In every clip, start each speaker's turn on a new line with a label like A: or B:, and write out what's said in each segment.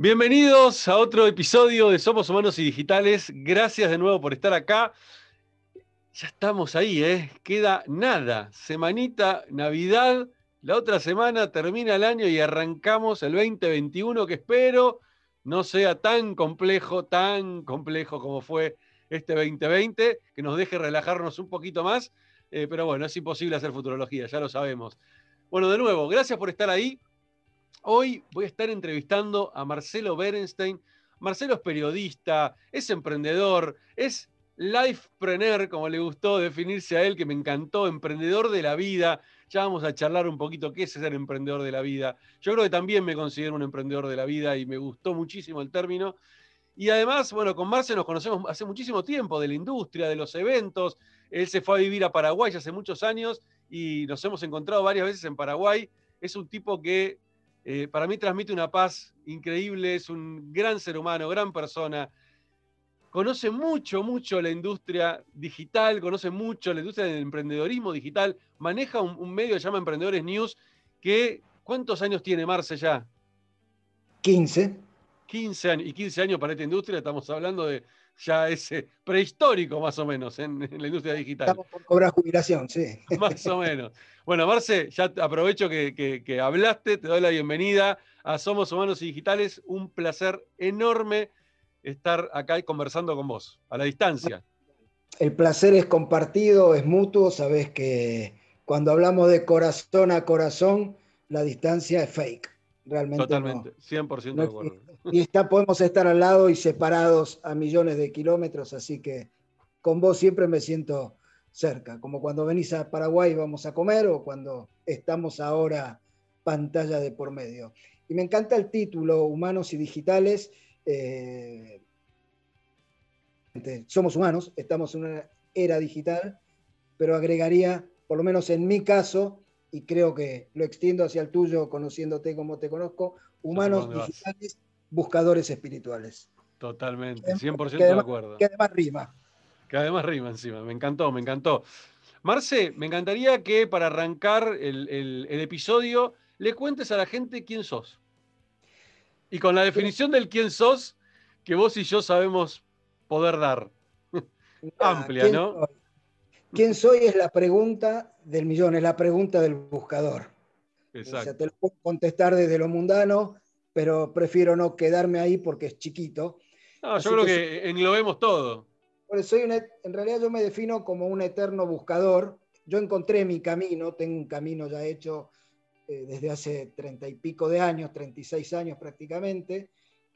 A: Bienvenidos a otro episodio de Somos Humanos y Digitales. Gracias de nuevo por estar acá. Ya estamos ahí, ¿eh? Queda nada. Semanita, Navidad. La otra semana termina el año y arrancamos el 2021 que espero no sea tan complejo, tan complejo como fue este 2020, que nos deje relajarnos un poquito más. Eh, pero bueno, es imposible hacer futurología, ya lo sabemos. Bueno, de nuevo, gracias por estar ahí. Hoy voy a estar entrevistando a Marcelo Berenstein. Marcelo es periodista, es emprendedor, es lifepreneur, como le gustó definirse a él, que me encantó, emprendedor de la vida. Ya vamos a charlar un poquito qué es ser emprendedor de la vida. Yo creo que también me considero un emprendedor de la vida y me gustó muchísimo el término. Y además, bueno, con Marce nos conocemos hace muchísimo tiempo de la industria, de los eventos. Él se fue a vivir a Paraguay hace muchos años y nos hemos encontrado varias veces en Paraguay. Es un tipo que eh, para mí transmite una paz increíble, es un gran ser humano, gran persona. Conoce mucho, mucho la industria digital, conoce mucho la industria del emprendedorismo digital, maneja un, medio que se llama Emprendedores News, que ¿cuántos años tiene Marce ya?
B: 15.
A: 15 años, y 15 años para esta industria, estamos hablando de ya ese prehistórico más o menos en, la industria digital.
B: Estamos por cobrar jubilación, sí.
A: Más o menos. Bueno, Marce, ya aprovecho que, hablaste, te doy la bienvenida a Somos Humanos y Digitales. Un placer enorme estar acá conversando con vos, a la distancia.
B: El placer es compartido, es mutuo, sabes que cuando hablamos de corazón a corazón, la distancia es fake. Realmente
A: Totalmente, 100% de acuerdo.
B: Y está, podemos estar al lado y separados a millones de kilómetros, así que con vos siempre me siento cerca, como cuando venís a Paraguay vamos a comer o cuando estamos ahora pantalla de por medio. Y me encanta el título, Humanos y Digitales. Eh, somos humanos, estamos en una era digital, pero agregaría, por lo menos en mi caso, y creo que lo extiendo hacia el tuyo, conociéndote como te conozco, humanos digitales, buscadores espirituales.
A: Totalmente, 100% de acuerdo.
B: Que además rima.
A: Que además rima encima, me encantó, me encantó. Marce, me encantaría que para arrancar el, episodio le cuentes a la gente quién sos. Y con la definición del quién sos, que vos y yo sabemos poder dar. Amplia, ¿no?
B: ¿Quién soy? es la pregunta del millón, es la pregunta del buscador. Exacto. O sea, te lo puedo contestar desde lo mundano, pero prefiero no quedarme ahí porque es chiquito.
A: No, yo creo que, englobemos todo.
B: soy en realidad yo me defino como un eterno buscador. Yo encontré mi camino, tengo un camino ya hecho eh, desde hace treinta y pico de años, 36 años prácticamente.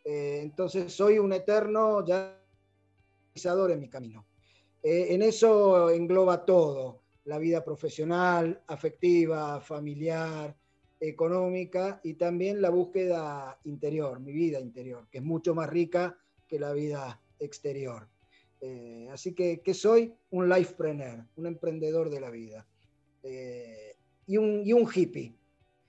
B: Eh, entonces soy un eterno ya en mi camino. Eh, en eso engloba todo, la vida profesional, afectiva, familiar, económica y también la búsqueda interior, mi vida interior, que es mucho más rica que la vida exterior. Eh, así que, ¿qué soy? Un lifepreneur, un emprendedor de la vida. Eh, y, un, y, un, hippie.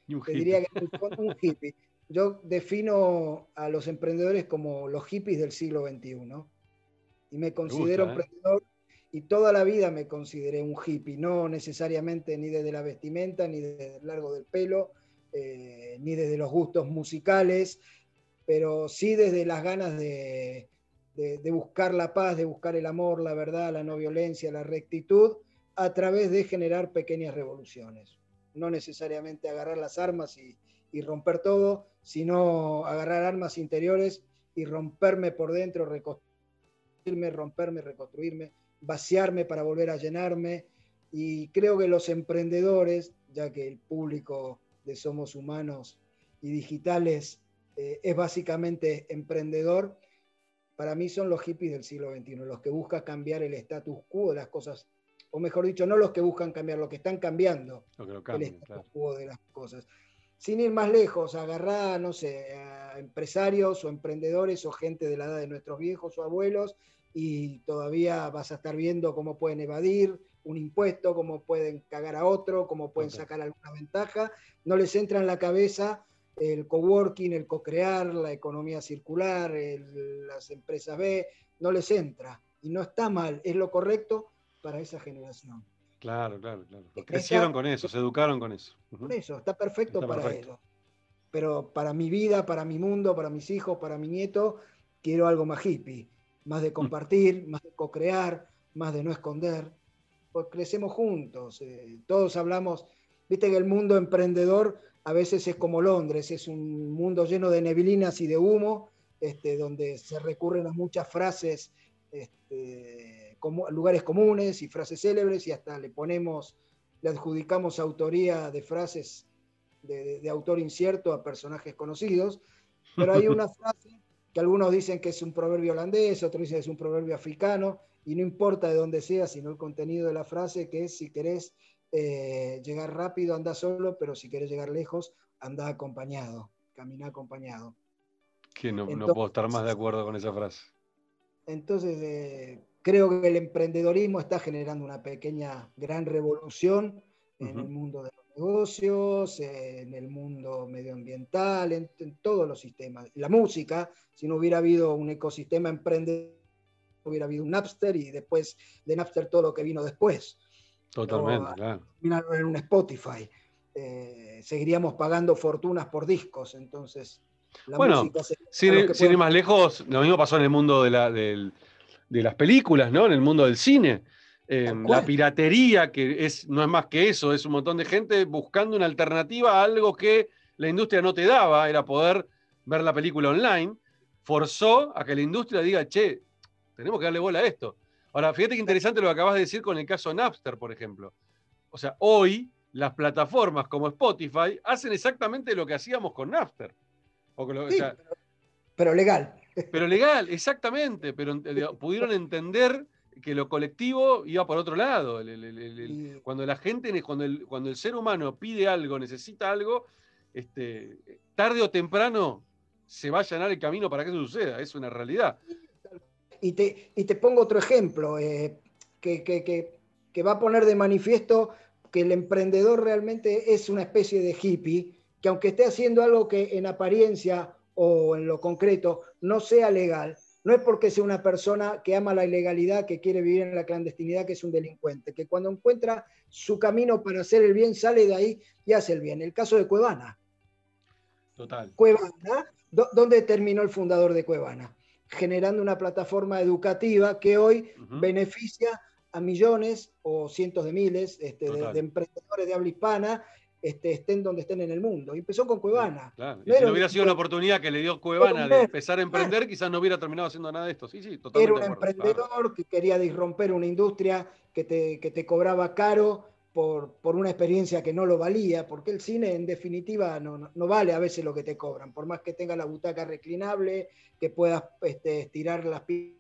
B: diría que un hippie. Yo defino a los emprendedores como los hippies del siglo XXI. Y me considero emprendedor y toda la vida me consideré un hippie, no necesariamente ni desde la vestimenta, ni desde el largo del pelo, eh, ni desde los gustos musicales, pero sí desde las ganas de, buscar la paz, de buscar el amor, la verdad, la no violencia, la rectitud, a través de generar pequeñas revoluciones. No necesariamente agarrar las armas y, y romper todo, sino agarrar armas interiores y romperme por dentro, reconstruirme, romperme, reconstruirme, vaciarme para volver a llenarme. Y creo que los emprendedores, ya que el público de Somos Humanos y Digitales eh, es básicamente emprendedor, para mí son los hippies del siglo XXI, los que buscan cambiar el status quo de las cosas, o mejor dicho, no los que buscan cambiar, los que están cambiando el status quo de las cosas. Sin ir más lejos, agarrar, no sé, a empresarios o emprendedores o gente de la edad de nuestros viejos o abuelos y todavía vas a estar viendo cómo pueden evadir un impuesto, cómo pueden cagar a otro, cómo pueden sacar alguna ventaja. No les entra en la cabeza el coworking, el co-crear, la economía circular, las empresas B, no les entra. Y no está mal, es lo correcto para esa generación.
A: Claro, claro, claro. Crecieron con eso, se educaron con eso.
B: Con eso, está perfecto para ellos. pero para mi vida, para mi mundo, para mis hijos, para mi nieto, quiero algo más hippie, más de compartir, más de co-crear, más de no esconder. Pues crecemos juntos, eh, todos hablamos, viste que el mundo emprendedor a veces es como Londres, es un mundo lleno de neblinas y de humo, este, donde se recurren a muchas frases, este, como, lugares comunes y frases célebres, y hasta le ponemos, le adjudicamos autoría de frases de, autor incierto a personajes conocidos, pero hay una frase que algunos dicen que es un proverbio holandés, otros dicen que es un proverbio africano, y no importa de dónde sea, sino el contenido de la frase, que es si querés eh, llegar rápido, anda solo, pero si querés llegar lejos, anda acompañado, camina acompañado.
A: Que no, no puedo estar más de acuerdo con esa frase.
B: Entonces, eh, creo que el emprendedorismo está generando una pequeña, gran revolución en el mundo de negocios, en el mundo medioambiental, en, todos los sistemas. La música, si no hubiera habido un ecosistema emprendedor, hubiera habido un Napster y después de Napster todo lo que vino después.
A: Totalmente, claro. En
B: un Spotify. Eh, seguiríamos pagando fortunas por discos, entonces...
A: La bueno, sin, ir más lejos, lo mismo pasó en el mundo de, la, de las películas, ¿no? En el mundo del cine Em, la piratería, que es, no es más que eso, es un montón de gente buscando una alternativa a algo que la industria no te daba, era poder ver la película online, forzó a que la industria diga, che, tenemos que darle bola a esto. Ahora, fíjate qué interesante lo que acabas de decir con el caso Napster, por ejemplo. O sea, hoy las plataformas como Spotify hacen exactamente lo que hacíamos con Napster.
B: pero, legal.
A: Pero legal, exactamente. Pero eh, pudieron entender que lo colectivo iba por otro lado. cuando la gente, cuando el, cuando el ser humano pide algo, necesita algo, este, tarde o temprano se va a allanar el camino para que eso suceda. Es una realidad.
B: Y te, y te pongo otro ejemplo eh, que, que, va a poner de manifiesto que el emprendedor realmente es una especie de hippie, que aunque esté haciendo algo que en apariencia o en lo concreto no sea legal, no es porque sea una persona que ama la ilegalidad, que quiere vivir en la clandestinidad, que es un delincuente, que cuando encuentra su camino para hacer el bien, sale de ahí y hace el bien. El caso de Cuevana.
A: Total.
B: Cuevana, ¿dónde terminó el fundador de Cuevana? Generando una plataforma educativa que hoy beneficia a millones o cientos de miles este, de, de, emprendedores de habla hispana este, estén donde estén en el mundo. Y empezó con Cuevana.
A: Claro. si no hubiera sido la oportunidad que le dio Cuevana de empezar a emprender, quizás no hubiera terminado haciendo nada de esto. Sí, sí, totalmente.
B: Era un emprendedor que quería disromper una industria que te, que te cobraba caro por, por, una experiencia que no lo valía, porque el cine en definitiva no, no, vale a veces lo que te cobran, por más que tenga la butaca reclinable, que puedas este, estirar las piernas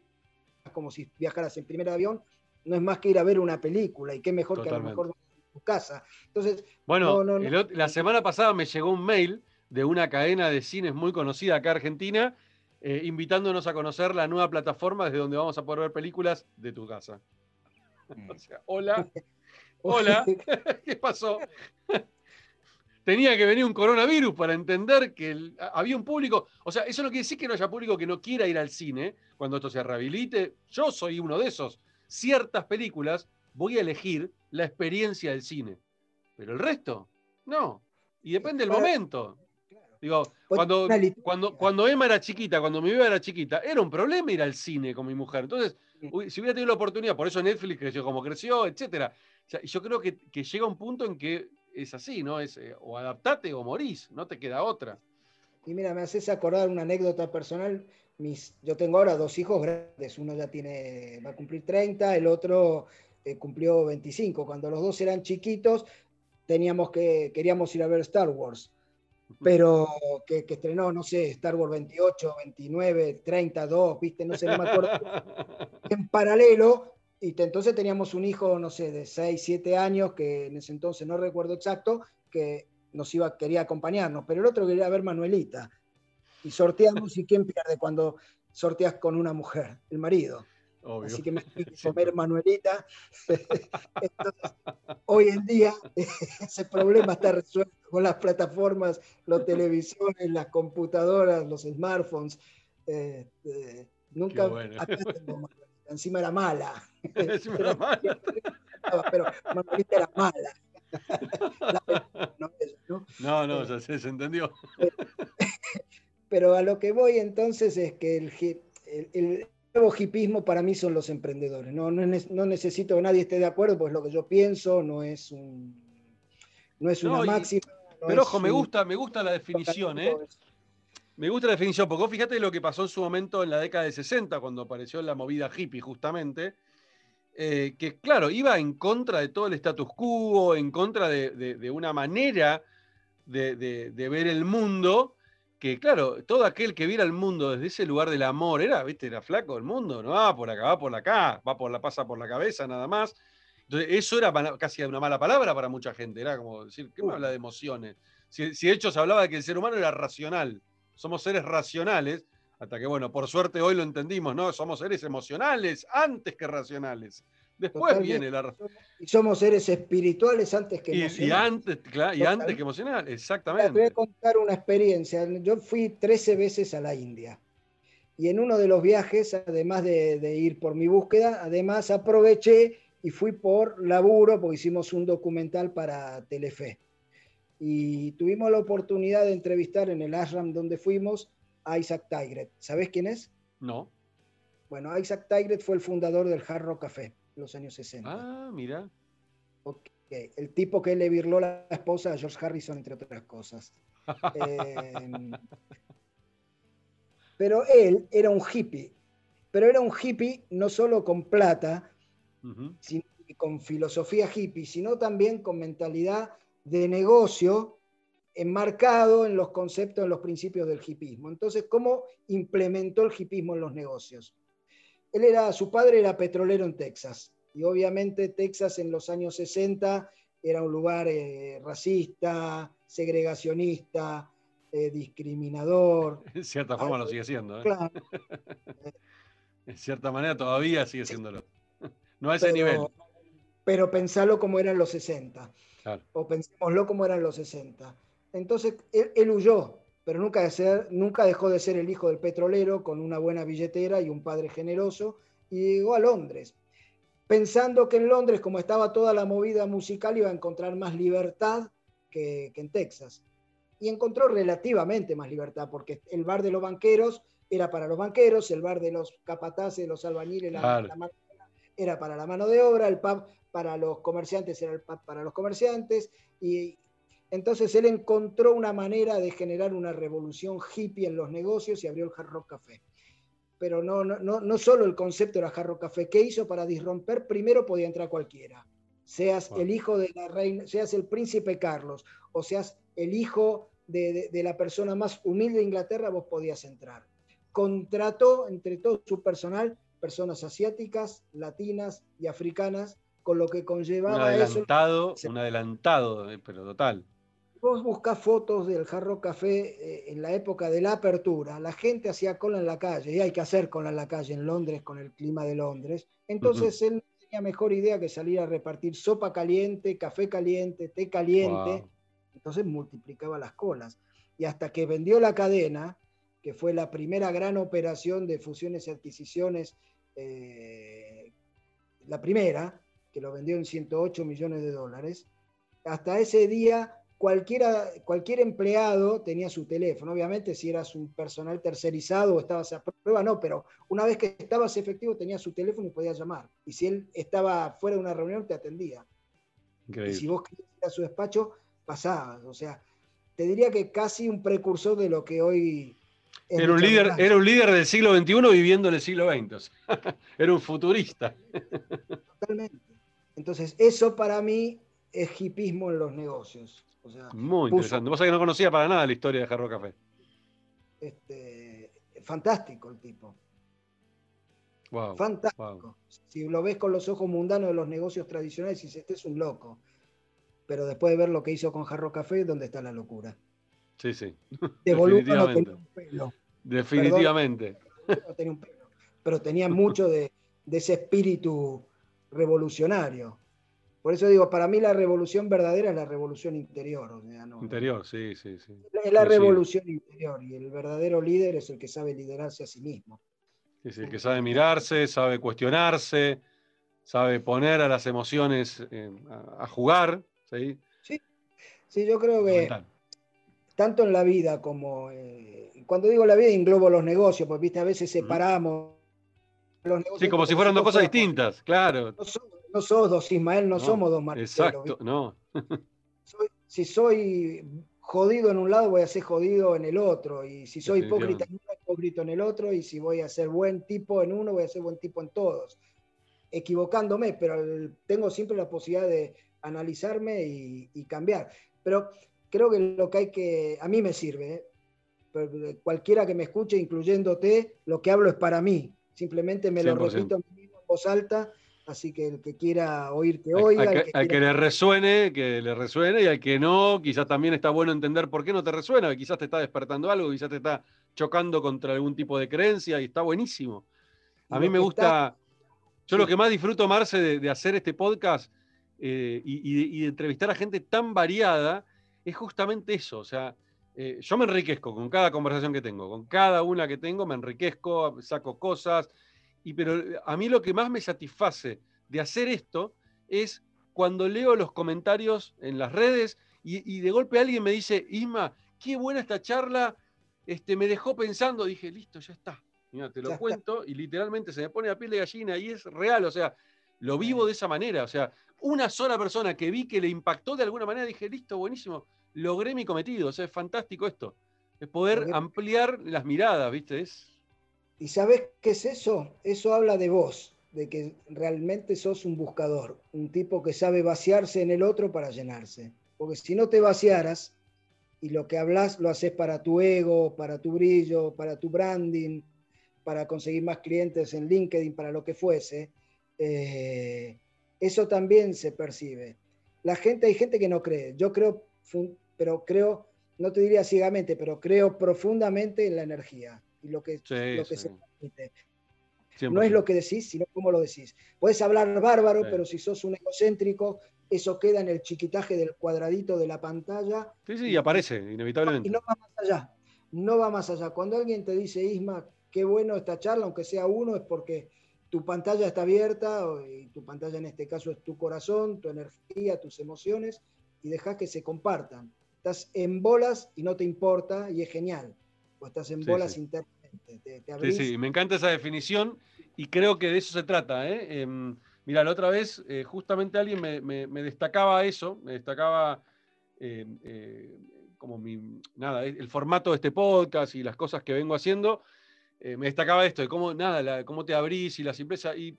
B: como si viajaras en primer avión, no es más que ir a ver una película y qué mejor que a lo mejor tu casa. Entonces,
A: bueno, la semana pasada me llegó un mail de una cadena de cines muy conocida acá en Argentina, eh, invitándonos a conocer la nueva plataforma desde donde vamos a poder ver películas de tu casa. Mm. o sea, hola, hola, ¿qué pasó? Tenía que venir un coronavirus para entender que había un público. O sea, eso no quiere decir que no haya público que no quiera ir al cine cuando esto se rehabilite. Yo soy uno de esos. Ciertas películas voy a elegir la experiencia del cine. Pero el resto, no. Y depende del momento. Digo, cuando, cuando, cuando Emma era chiquita, cuando mi bebé era chiquita, era un problema ir al cine con mi mujer. Entonces, si hubiera tenido la oportunidad, por eso Netflix creció como creció, etcétera. yo creo que, llega un punto en que es así, ¿no? Es eh, o adaptate o morís, no te queda otra.
B: Y mira, me haces acordar una anécdota personal. Mis, yo tengo ahora dos hijos grandes, uno ya tiene, va a cumplir 30, el otro eh, cumplió 25. Cuando los dos eran chiquitos, teníamos que, queríamos ir a ver Star Wars. Pero que, estrenó, no sé, Star Wars 28, 29, 32, viste, no sé, no me acuerdo. en paralelo, y entonces teníamos un hijo, no sé, de 6, 7 años, que en ese entonces no recuerdo exacto, que nos iba, quería acompañarnos, pero el otro quería ver Manuelita. Y sorteamos, ¿y quién pierde cuando sorteas con una mujer? El marido. Así que me fui a comer Manuelita. hoy en día ese problema está resuelto con las plataformas, los televisores, las computadoras, los smartphones. Este, nunca Encima era mala. Encima era mala. Pero Manuelita era mala.
A: no, no, ya se, entendió.
B: Pero a lo que voy entonces es que el, nuevo hipismo para mí son los emprendedores. No, no, necesito que nadie esté de acuerdo, pues lo que yo pienso no es un no es una máxima.
A: pero ojo, me gusta, me gusta la definición, ¿eh? Me gusta la definición, porque fíjate lo que pasó en su momento en la década de 60, cuando apareció la movida hippie, justamente, eh, que claro, iba en contra de todo el status quo, en contra de, una manera de, ver el mundo, que claro, todo aquel que viera el mundo desde ese lugar del amor, era, viste, era flaco el mundo, no va por acá, va por acá, va por la pasa por la cabeza nada más. Entonces, eso era casi una mala palabra para mucha gente, era como decir, ¿qué me habla de emociones? Si, si de hecho se hablaba de que el ser humano era racional somos seres racionales, hasta que, bueno, por suerte hoy lo entendimos, ¿no? Somos seres emocionales antes que racionales. Después viene la
B: Y somos seres espirituales antes que
A: emocionales. Y, antes, y antes que emocionales, exactamente.
B: Te voy a contar una experiencia. Yo fui 13 veces a la India. Y en uno de los viajes, además de, de ir por mi búsqueda, además aproveché y fui por laburo, porque hicimos un documental para Telefe y tuvimos la oportunidad de entrevistar en el ashram donde fuimos a Isaac Tigret. ¿Sabes quién es?
A: No.
B: Bueno, Isaac Tigret fue el fundador del Hard Rock Café los años 60.
A: Ah, mira.
B: El tipo que le virló la esposa a George Harrison, entre otras cosas. Em, pero él era un hippie. Pero era un hippie no solo con plata, sino con filosofía hippie, sino también con mentalidad de negocio enmarcado en los conceptos, en los principios del hipismo. Entonces, ¿cómo implementó el hipismo en los negocios? Él era, su padre era petrolero en Texas, y obviamente Texas en los años 60 era un lugar eh, racista, segregacionista, eh, discriminador.
A: En cierta forma lo sigue siendo. ¿eh? Claro. en cierta manera todavía sigue siéndolo. No a ese nivel.
B: Pero pensalo como era en los 60. O pensémoslo como eran los 60. Entonces, él, huyó, pero nunca, de ser, nunca dejó de ser el hijo del petrolero con una buena billetera y un padre generoso, y llegó a Londres, pensando que en Londres, como estaba toda la movida musical, iba a encontrar más libertad que, en Texas. Y encontró relativamente más libertad, porque el bar de los banqueros era para los banqueros, el bar de los capataces, los albañiles, era para la mano de obra, el pub para los comerciantes era el para los comerciantes, y entonces él encontró una manera de generar una revolución hippie en los negocios y abrió el Hard Rock Café. Pero no, no, no solo el concepto era Hard Rock Café, ¿qué hizo para disromper? Primero podía entrar cualquiera, seas el hijo de la reina, seas el príncipe Carlos, o seas el hijo de, de la persona más humilde de Inglaterra, vos podías entrar. Contrató entre todo su personal personas asiáticas, latinas y africanas con lo que conllevaba
A: un adelantado, Un adelantado, eh, pero total.
B: Vos buscás fotos del Jarro Café eh, en la época de la apertura, la gente hacía cola en la calle, y hay que hacer cola en la calle en Londres con el clima de Londres. Entonces él tenía mejor idea que salir a repartir sopa caliente, café caliente, té caliente. Entonces multiplicaba las colas. Y hasta que vendió la cadena, que fue la primera gran operación de fusiones y adquisiciones, eh, la primera, que lo vendió en 108 millones de dólares. Hasta ese día, cualquiera, cualquier empleado tenía su teléfono. Obviamente, si eras un personal tercerizado o estabas a prueba, no, pero una vez que estabas efectivo, tenía su teléfono y podías llamar. Y si él estaba fuera de una reunión, te atendía. Y si vos querías ir a su despacho, pasabas. O sea, te diría que casi un precursor de lo que hoy
A: era un, líder, era un líder del siglo XXI viviendo en el siglo XX. era un futurista.
B: Totalmente. Entonces, eso para mí es hipismo en los negocios.
A: Muy interesante. Vos sabés que no conocía para nada la historia de Jarro Café.
B: Este, fantástico el tipo. fantástico. Si lo ves con los ojos mundanos de los negocios tradicionales, dices, este es un loco. Pero después de ver lo que hizo con Jarro Café, ¿dónde está la locura?
A: Sí, sí.
B: De no tenía un pelo.
A: Definitivamente.
B: no tenía un pelo. Pero tenía mucho de ese espíritu revolucionario. Por eso digo, para mí la revolución verdadera es la revolución interior.
A: interior, sí, sí, sí.
B: Es la revolución interior y el verdadero líder es el que sabe liderarse a sí mismo.
A: Es el que sabe mirarse, sabe cuestionarse, sabe poner a las emociones eh, a, jugar, ¿sí?
B: Sí, yo creo que tanto en la vida como... Eh, cuando digo la vida englobo los negocios, porque viste, a veces separamos
A: los negocios. Sí, como si fueran dos cosas distintas, claro.
B: No, sos, dos Ismael, no, somos dos Marcelo.
A: Exacto, no.
B: si soy jodido en un lado, voy a ser jodido en el otro. Y si soy hipócrita en uno, hipócrita en el otro. Y si voy a ser buen tipo en uno, voy a ser buen tipo en todos. Equivocándome, pero tengo siempre la posibilidad de analizarme y, cambiar. Pero creo que lo que hay que, a mí me sirve, ¿eh? cualquiera que me escuche, incluyéndote, lo que hablo es para mí. Simplemente me lo repito en voz alta Así que el que quiera oír, que oiga.
A: Al, que, le resuene, que le resuene, y al que no, quizás también está bueno entender por qué no te resuena, quizás te está despertando algo, quizás te está chocando contra algún tipo de creencia, y está buenísimo. A mí me gusta, yo lo que más disfruto, Marce, de, hacer este podcast eh, y, de entrevistar a gente tan variada, es justamente eso. O sea, eh, yo me enriquezco con cada conversación que tengo, con cada una que tengo, me enriquezco, saco cosas y pero eh, a mí lo que más me satisface de hacer esto es cuando leo los comentarios en las redes y, de golpe alguien me dice, Isma, qué buena esta charla, este, me dejó pensando, dije, listo, ya está. Mira, te lo cuento y literalmente se me pone la piel de gallina y es real, o sea, lo vivo de esa manera, o sea, una sola persona que vi que le impactó de alguna manera, dije, listo, buenísimo, logré mi cometido, o sea, es fantástico esto, es poder ampliar las miradas, ¿viste? Es
B: ¿Y sabes qué es eso? Eso habla de vos, de que realmente sos un buscador, un tipo que sabe vaciarse en el otro para llenarse. Porque si no te vaciaras y lo que hablas lo haces para tu ego, para tu brillo, para tu branding, para conseguir más clientes en LinkedIn, para lo que fuese, eh, eso también se percibe. La gente, hay gente que no cree. Yo creo, pero creo, no te diría ciegamente, pero creo profundamente en la energía y lo que, lo que se permite. No es lo que decís, sino cómo lo decís. Puedes hablar bárbaro, pero si sos un egocéntrico, eso queda en el chiquitaje del cuadradito de la pantalla.
A: Sí, sí, y aparece, inevitablemente.
B: Y no va más allá. No va más allá. Cuando alguien te dice, Isma, qué bueno esta charla, aunque sea uno, es porque tu pantalla está abierta, y tu pantalla en este caso es tu corazón, tu energía, tus emociones, y dejas que se compartan. Estás en bolas y no te importa, y es genial estás en bolas internas.
A: Sí, sí, me encanta esa definición y creo que de eso se trata. ¿eh? Em, mira, la otra vez eh, justamente alguien me, destacaba eso, me destacaba em, eh, como mi, nada, el formato de este podcast y las cosas que vengo haciendo, me destacaba esto, de cómo, nada, cómo te abrís y la simpleza. Y,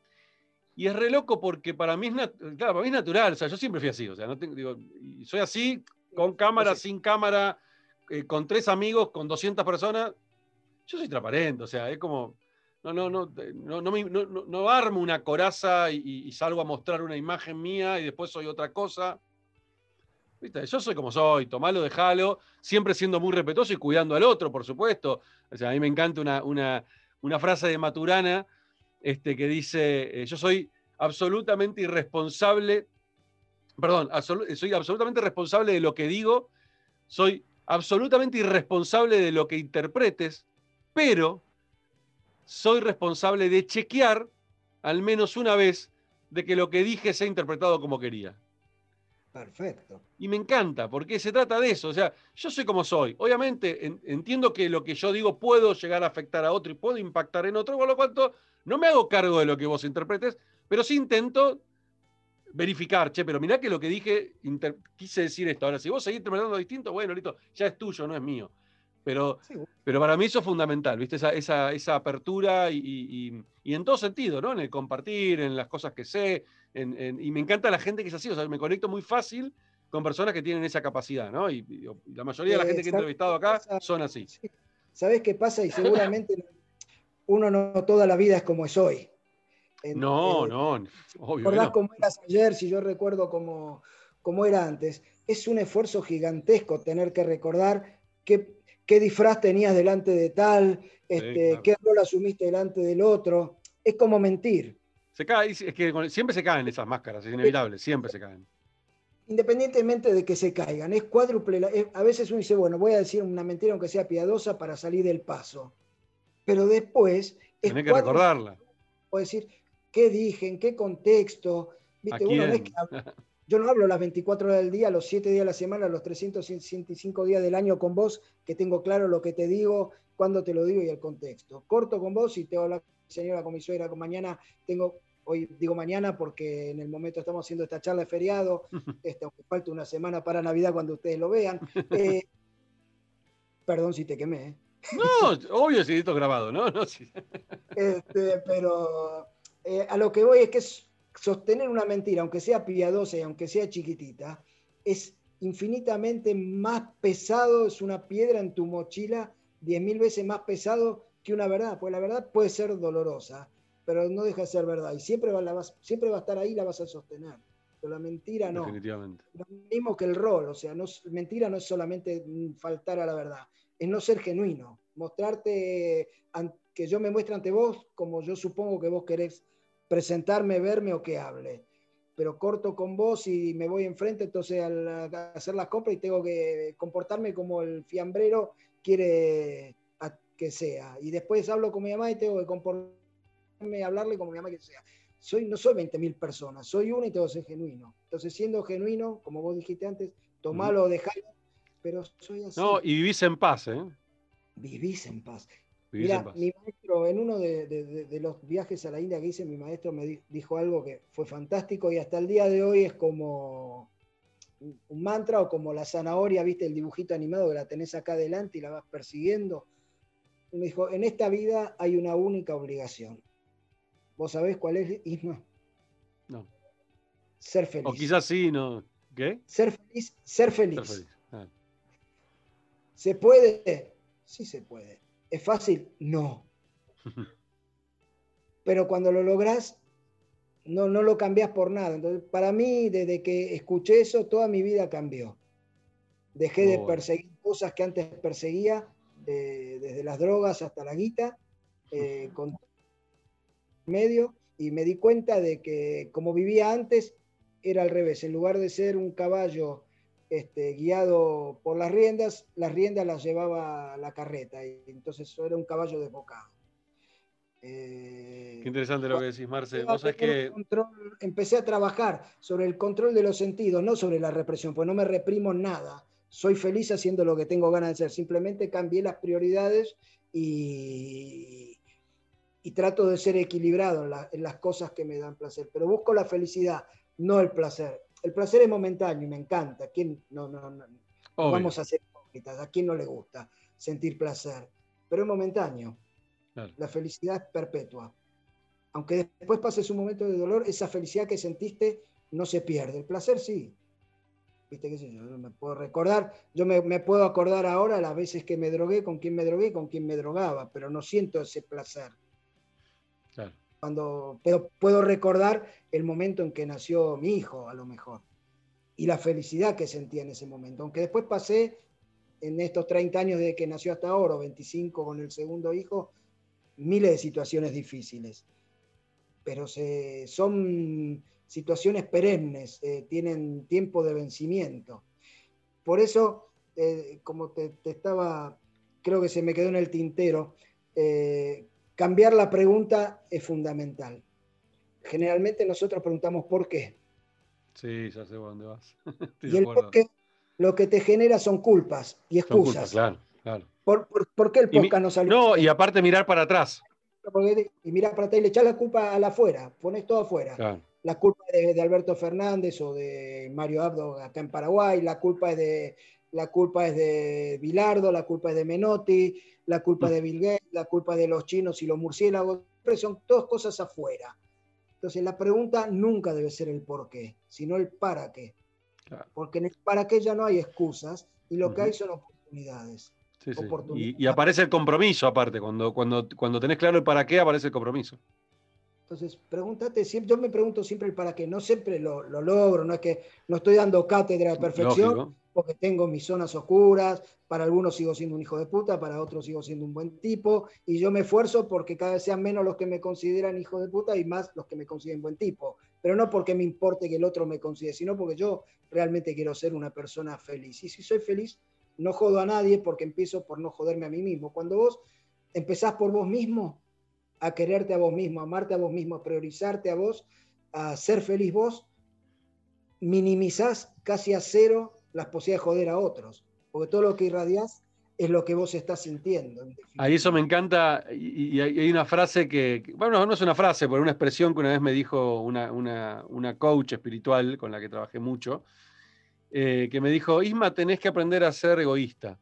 A: y es re loco porque para mí es, claro, para mí es natural, o sea, yo siempre fui así, o sea, no tengo, digo, soy así, con cámara, sin cámara, eh, con tres amigos, con 200 personas, yo soy transparente, o sea, es como, no, no, no, no, no, no, armo una coraza y, salgo a mostrar una imagen mía y después soy otra cosa. ¿Viste? Yo soy como soy, tomalo, dejalo, siempre siendo muy respetuoso y cuidando al otro, por supuesto. O sea, a mí me encanta una, una, frase de Maturana este, que dice, eh, yo soy absolutamente irresponsable, perdón, soy absolutamente responsable de lo que digo, soy absolutamente irresponsable de lo que interpretes, pero soy responsable de chequear al menos una vez de que lo que dije sea interpretado como quería.
B: Perfecto.
A: Y me encanta, porque se trata de eso. O sea, yo soy como soy. Obviamente entiendo que lo que yo digo puedo llegar a afectar a otro y puedo impactar en otro, con lo cual no me hago cargo de lo que vos interpretes, pero sí intento verificar, che, pero mirá que lo que dije, quise decir esto. Ahora, si vos seguís interpretando distinto, bueno, listo, ya es tuyo, no es mío. Pero, pero para mí eso es fundamental, ¿viste? Esa, esa, esa apertura y, y, en todo sentido, ¿no? En el compartir, en las cosas que sé. En, y me encanta la gente que es así, o sea, me conecto muy fácil con personas que tienen esa capacidad, ¿no? Y, la mayoría de la gente que he entrevistado acá son así.
B: ¿Sabés qué pasa? Y seguramente uno no toda la vida es como es hoy
A: no, no,
B: obvio. ¿Recordás cómo eras ayer? Si yo recuerdo cómo, cómo, era antes. Es un esfuerzo gigantesco tener que recordar qué, qué disfraz tenías delante de tal, este, qué rol asumiste delante del otro. Es como mentir.
A: Se cae, es que siempre se caen esas máscaras, es inevitable, siempre se caen.
B: Independientemente de que se caigan, es cuádruple. a veces uno dice, bueno, voy a decir una mentira aunque sea piadosa para salir del paso. Pero después.
A: Tienes que recordarla.
B: Puedo decir, qué dije, en qué contexto. ¿Viste? Uno no es, que, Yo no hablo las 24 horas del día, los 7 días de la semana, los 365 días del año con vos, que tengo claro lo que te digo, cuándo te lo digo y el contexto. Corto con vos y te hablo, señora con mañana tengo, hoy digo mañana porque en el momento estamos haciendo esta charla de feriado, este, aunque falta una semana para Navidad cuando ustedes lo vean. Eh, perdón si te quemé. ¿eh?
A: No, obvio si esto es grabado, ¿no? no
B: este, pero eh, a lo que voy es que sostener una mentira, aunque sea piadosa y aunque sea chiquitita, es infinitamente más pesado, es una piedra en tu mochila, diez mil veces más pesado que una verdad, pues la verdad puede ser dolorosa, pero no deja de ser verdad y siempre va, la siempre va a estar ahí y la vas a sostener. Pero la mentira no.
A: Definitivamente.
B: Lo mismo que el rol, o sea, no, mentira no es solamente faltar a la verdad, es no ser genuino, mostrarte, que yo me muestre ante vos como yo supongo que vos querés presentarme, verme o que hable. Pero corto con vos y me voy enfrente, entonces al hacer las compras y tengo que comportarme como el fiambrero quiere que sea. Y después hablo con mi mamá y tengo que comportarme, hablarle como mi mamá que sea. Soy, no soy 20.000 personas, soy uno y tengo que ser genuino. Entonces, siendo genuino, como vos dijiste antes, tomalo o dejalo, pero soy así.
A: No, y vivís en paz, ¿eh?
B: Vivís en paz. Mira, mi maestro, en uno de, los viajes a la India que hice, mi maestro me dijo algo que fue fantástico y hasta el día de hoy es como un mantra o como la zanahoria, viste el dibujito animado que la tenés acá adelante y la vas persiguiendo. me dijo, en esta vida hay una única obligación. ¿Vos sabés cuál es, Isma?
A: No.
B: Ser feliz.
A: O quizás sí, ¿no? ¿Qué?
B: Ser feliz, ser feliz. Ah. ¿Se puede? Sí se puede. ¿Es fácil? No. Pero cuando lo logras, no, no lo cambias por nada. Entonces, para mí, desde que escuché eso, toda mi vida cambió. Dejé de perseguir cosas que antes perseguía, eh, desde las drogas hasta la guita, eh, con medio, y me di cuenta de que como vivía antes, era al revés. En lugar de ser un caballo este, guiado por las riendas, las riendas las llevaba la carreta, y entonces era un caballo desbocado.
A: Eh, Qué interesante lo que decís, Marce. que...
B: empecé a trabajar sobre el control de los sentidos, no sobre la represión, pues no me reprimo nada. Soy feliz haciendo lo que tengo ganas de hacer. Simplemente cambié las prioridades y, y trato de ser equilibrado en, las cosas que me dan placer. Pero busco la felicidad, no el placer el placer es momentáneo y me encanta. ¿Quién no, no, no vamos a ser hipócritas? ¿A quién no le gusta sentir placer? Pero es momentáneo. La felicidad es perpetua. Aunque después pases un momento de dolor, esa felicidad que sentiste no se pierde. El placer sí. ¿Viste qué sé yo? Me puedo recordar, yo me, me, puedo acordar ahora las veces que me drogué, con quién me drogué, con quién me drogaba, pero no siento ese placer. Claro cuando puedo, recordar el momento en que nació mi hijo, a lo mejor, y la felicidad que sentía en ese momento. Aunque después pasé en estos 30 años desde que nació hasta ahora, 25 con el segundo hijo, miles de situaciones difíciles. Pero son situaciones perennes, eh, tienen tiempo de vencimiento. Por eso, eh, como te, estaba, creo que se me quedó en el tintero, eh, cambiar la pregunta es fundamental. Generalmente nosotros preguntamos por qué.
A: Sí, ya sé dónde vas.
B: y el por qué lo que te genera son culpas y excusas.
A: claro, claro.
B: ¿Por, qué el podcast no salió?
A: No, y aparte mirar para atrás.
B: y mirar para atrás y le echas la culpa a la afuera, pones todo afuera. La culpa es de, Alberto Fernández o de Mario Abdo acá en Paraguay, la culpa es de la culpa es de Bilardo, la culpa es de Menotti, la culpa de Bill Gates, la culpa de los chinos y los murciélagos, son todas cosas afuera. Entonces la pregunta nunca debe ser el por qué, sino el para qué. Porque en el para qué ya no hay excusas y lo que hay son oportunidades.
A: Y, aparece el compromiso aparte, cuando, cuando, cuando tenés claro el para qué aparece el compromiso.
B: Entonces, pregúntate, yo me pregunto siempre el para qué, no siempre lo, logro, no es que no estoy dando cátedra de perfección, porque tengo mis zonas oscuras, para algunos sigo siendo un hijo de puta, para otros sigo siendo un buen tipo, y yo me esfuerzo porque cada vez sean menos los que me consideran hijo de puta y más los que me consideren buen tipo, pero no porque me importe que el otro me considere, sino porque yo realmente quiero ser una persona feliz. Y si soy feliz, no jodo a nadie porque empiezo por no joderme a mí mismo. Cuando vos empezás por vos mismo, a quererte a vos mismo, a amarte a vos mismo, a priorizarte a vos, a ser feliz vos, minimizás casi a cero las posibilidades de joder a otros, porque todo lo que irradiás es lo que vos estás sintiendo.
A: Ahí eso me encanta, y, hay una frase que, bueno, no es una frase, pero una expresión que una vez me dijo una, una, coach espiritual con la que trabajé mucho, eh, que me dijo, Isma, tenés que aprender a ser egoísta.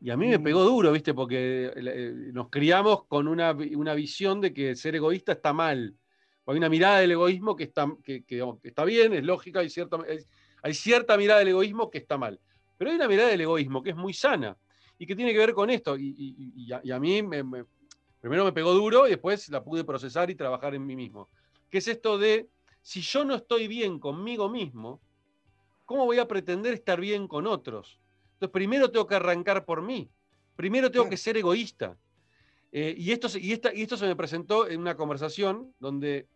A: Y a mí me mm. pegó duro, ¿viste? Porque eh, nos criamos con una, visión de que ser egoísta está mal. Hay una mirada del egoísmo que está, que, está bien, es lógica, hay cierta, hay cierta mirada del egoísmo que está mal. Pero hay una mirada del egoísmo que es muy sana y que tiene que ver con esto. Y, a, mí primero me pegó duro y después la pude procesar y trabajar en mí mismo. Que es esto de, si yo no estoy bien conmigo mismo, ¿cómo voy a pretender estar bien con otros? Entonces, primero tengo que arrancar por mí. Primero tengo que ser egoísta. Eh, y, esto, y, esta, y esto se me presentó en una conversación donde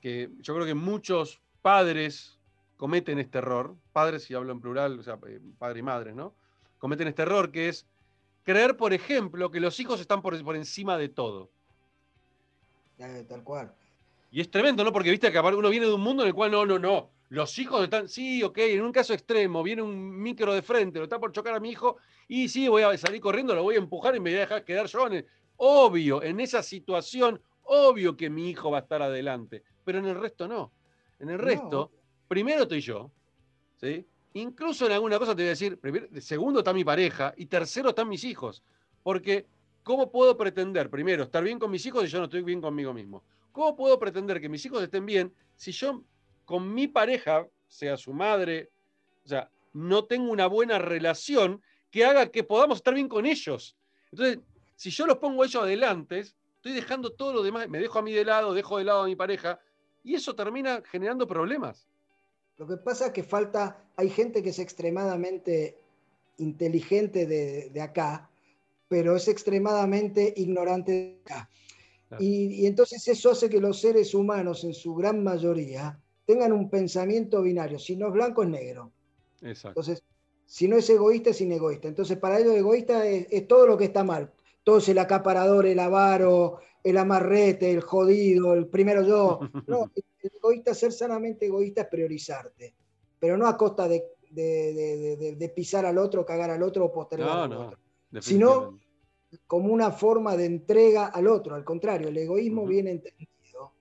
A: que yo creo que muchos padres cometen este error, padres si hablo en plural, o sea, eh, padre y madre, ¿no? cometen este error, que es creer, por ejemplo, que los hijos están por, por encima de todo.
B: tal cual.
A: Y es tremendo, ¿no? Porque viste que uno viene de un mundo en el cual no, no, no. Los hijos están, sí, ok, en un caso extremo, viene un micro de frente, lo está por chocar a mi hijo, y sí, voy a salir corriendo, lo voy a empujar y me voy a dejar quedar yo. En obvio, en esa situación, obvio que mi hijo va a estar adelante, pero en el resto no. En el resto, primero estoy yo, ¿sí? Incluso en alguna cosa te voy a decir, segundo está mi pareja y tercero están mis hijos. Porque, ¿cómo puedo pretender, primero, estar bien con mis hijos si yo no estoy bien conmigo mismo? ¿Cómo puedo pretender que mis hijos estén bien si yo con mi pareja, sea su madre, o sea, no tengo una buena relación que haga que podamos estar bien con ellos? Entonces, si yo los pongo ellos adelante, estoy dejando todo lo demás, me dejo a mí de lado, dejo de lado a mi pareja, y eso termina generando problemas.
B: Lo que pasa es que falta, hay gente que es extremadamente inteligente de, acá, pero es extremadamente ignorante de acá. Y, entonces eso hace que los seres humanos, en su gran mayoría, tengan un pensamiento binario. Si no es blanco, es negro. Entonces, si no es egoísta, es inegoísta. Entonces, para ellos, egoísta es, todo lo que está mal. Todo es el acaparador, el avaro, el amarrete, el jodido, el primero yo. No, egoísta, ser sanamente egoísta es priorizarte, pero no a costa de, pisar al otro, cagar al otro o postergar al otro, sino como una forma de entrega al otro. Al contrario, el egoísmo bien entendido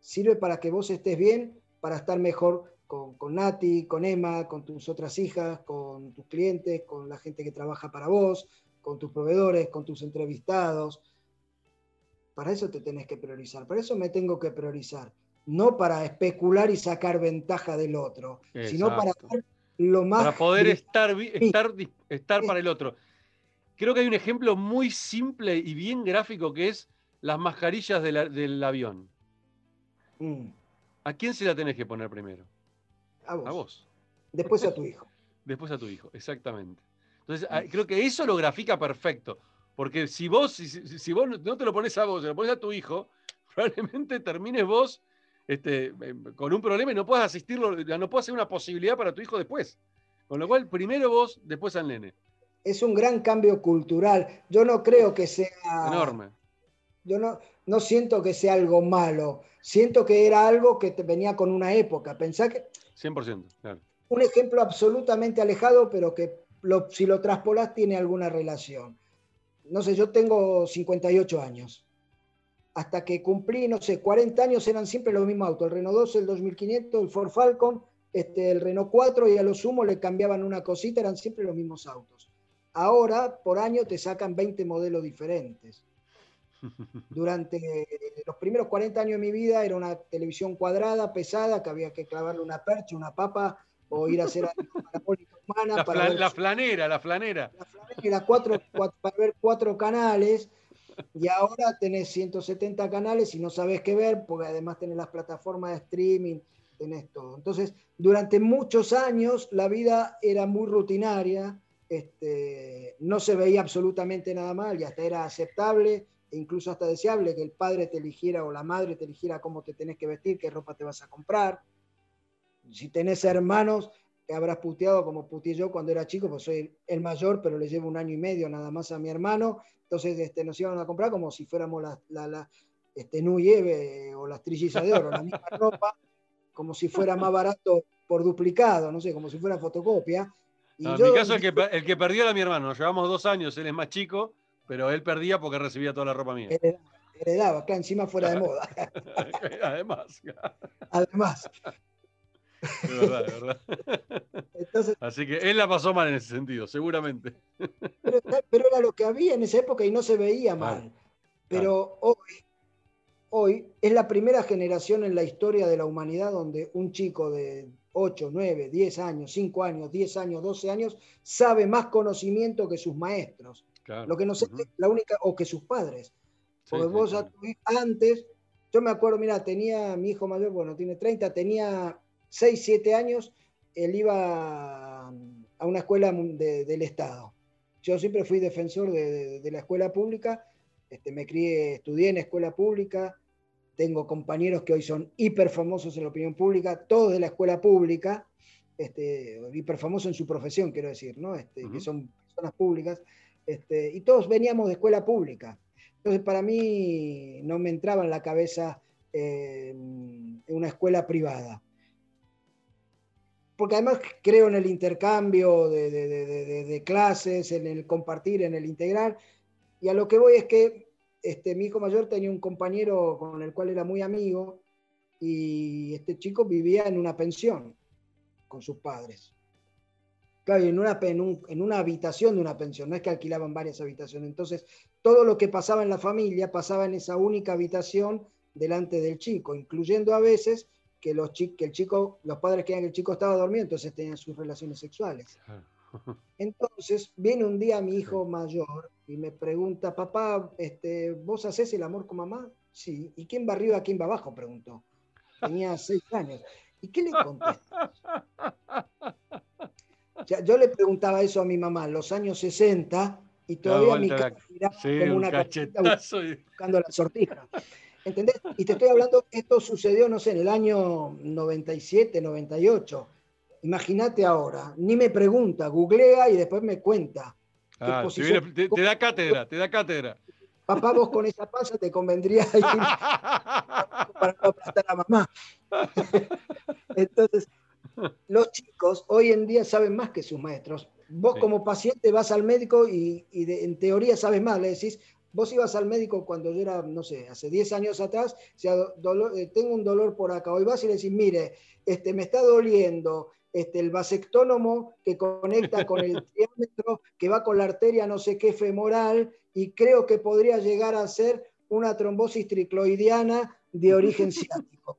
B: sirve para que vos estés bien, para estar mejor con, con, Nati, con Emma, con tus otras hijas, con tus clientes, con la gente que trabaja para vos, con tus proveedores, con tus entrevistados. Para eso te tenés que priorizar, para eso me tengo que priorizar no para especular y sacar ventaja del otro, sino para lo más...
A: Para poder estar, estar, estar para el otro. Creo que hay un ejemplo muy simple y bien gráfico que es las mascarillas del avión. Mm. ¿A quién se la tenés que poner primero?
B: A vos. Después a tu hijo.
A: Después a tu hijo, exactamente. Entonces, ah, creo que eso lo grafica perfecto. Porque si vos, si, si vos no te lo pones a vos, se lo pones a tu hijo, probablemente termines vos este, em, con un problema y no puedes asistirlo, no puedes hacer una posibilidad para tu hijo después. Con lo cual, primero vos, después al nene.
B: Es un gran cambio cultural. Yo no creo que sea...
A: Enorme.
B: Yo no, no siento que sea algo malo. Siento que era algo que te venía con una época. Pensá que...
A: 100%, claro.
B: Un ejemplo absolutamente alejado, pero que si lo traspolás tiene alguna relación. No sé, yo tengo 58 años hasta que cumplí, no sé, 40 años eran siempre los mismos autos, el Renault 12, el 2500, el Ford Falcon, este, el Renault 4 y a lo sumo le cambiaban una cosita, eran siempre los mismos autos. Ahora, por año, te sacan 20 modelos diferentes. Durante los primeros 40 años de mi vida era una televisión cuadrada, pesada, que había que clavarle una percha, una papa o ir a hacer
A: la humana. La, para la flanera, la flanera. La
B: flanera, cuatro, para ver cuatro canales y ahora tenés 170 canales y no sabes qué ver, porque además tenés las plataformas de streaming, tenés todo. Entonces, durante muchos años la vida era muy rutinaria, este, no se veía absolutamente nada mal y hasta era aceptable e incluso hasta deseable que el padre te eligiera o la madre te eligiera cómo te tenés que vestir, qué ropa te vas a comprar. Si tenés hermanos, habrás puteado como puteé yo cuando era chico, pues soy el mayor, pero le llevo un año y medio nada más a mi hermano. Entonces este, nos iban a comprar como si fuéramos la, la, la este, Nuyeve o las trillizas de oro, la misma ropa. como si fuera más barato por duplicado, no sé, como si fuera fotocopia.
A: en mi caso, el que, el que perdió era mi hermano. Nos llevamos dos años, él es más chico, pero él perdía porque recibía toda la ropa mía.
B: Heredaba, claro, encima fuera de moda.
A: Además.
B: Además.
A: Es verdad, es verdad. Así que él la pasó mal en ese sentido, seguramente.
B: Pero, era lo que había en esa época y no se veía mal. Pero hoy, hoy es la primera generación en la historia de la humanidad donde un chico de 8, 9, 10 años, 5 años, 10 años, 12 años sabe más conocimiento que sus maestros. Lo que no sé, la única, o que sus padres. Porque vos antes, yo me acuerdo, mira, tenía mi hijo mayor, bueno, tiene 30, tenía 6, 7 años, él iba a una escuela del Estado. Yo siempre fui defensor de, la escuela pública, este, me crié, estudié en escuela pública, tengo compañeros que hoy son hiper famosos en la opinión pública, todos de la escuela pública, este, hiper famosos en su profesión, quiero decir, ¿no? Este, que son personas públicas, este, y todos veníamos de escuela pública. Entonces, para mí no me entraba en la cabeza eh, una escuela privada porque además creo en el intercambio de, clases, en el compartir, en el integrar, y a lo que voy es que este, mi hijo mayor tenía un compañero con el cual era muy amigo, y este chico vivía en una pensión con sus padres. Claro, en una, en una habitación de una pensión, no es que alquilaban varias habitaciones. Entonces, todo lo que pasaba en la familia pasaba en esa única habitación delante del chico, incluyendo a veces que, los que el chico, los padres creían que el chico estaba dormido, entonces tenían sus relaciones sexuales. Entonces viene un día mi hijo mayor y me pregunta, papá, este, ¿vos haces el amor con mamá? Sí. ¿Y quién va arriba, quién va abajo? Preguntó. Tenía seis años. ¿Y qué le contesté? yo le preguntaba eso a mi mamá en los años 60 y todavía mi cara como una cachetazo buscando la sortija. ¿Entendés? Y te estoy hablando, esto sucedió, no sé, en el año 97, 98. Imagínate ahora, ni me pregunta, googlea y después me cuenta.
A: Ah, te, da cátedra, te da cátedra.
B: Papá, vos con esa panza te convendría ir para no aplastar a mamá. Entonces, los chicos hoy en día saben más que sus maestros. Vos como paciente vas al médico y, en teoría sabes más, le decís, Vos ibas al médico cuando yo era, no sé, hace 10 años atrás, sea, eh, tengo un dolor por acá. Hoy vas y le decís, mire, este, me está doliendo este, el vasectónomo que conecta con el diámetro, que va con la arteria no sé qué femoral, y creo que podría llegar a ser una trombosis tricloidiana de origen ciático.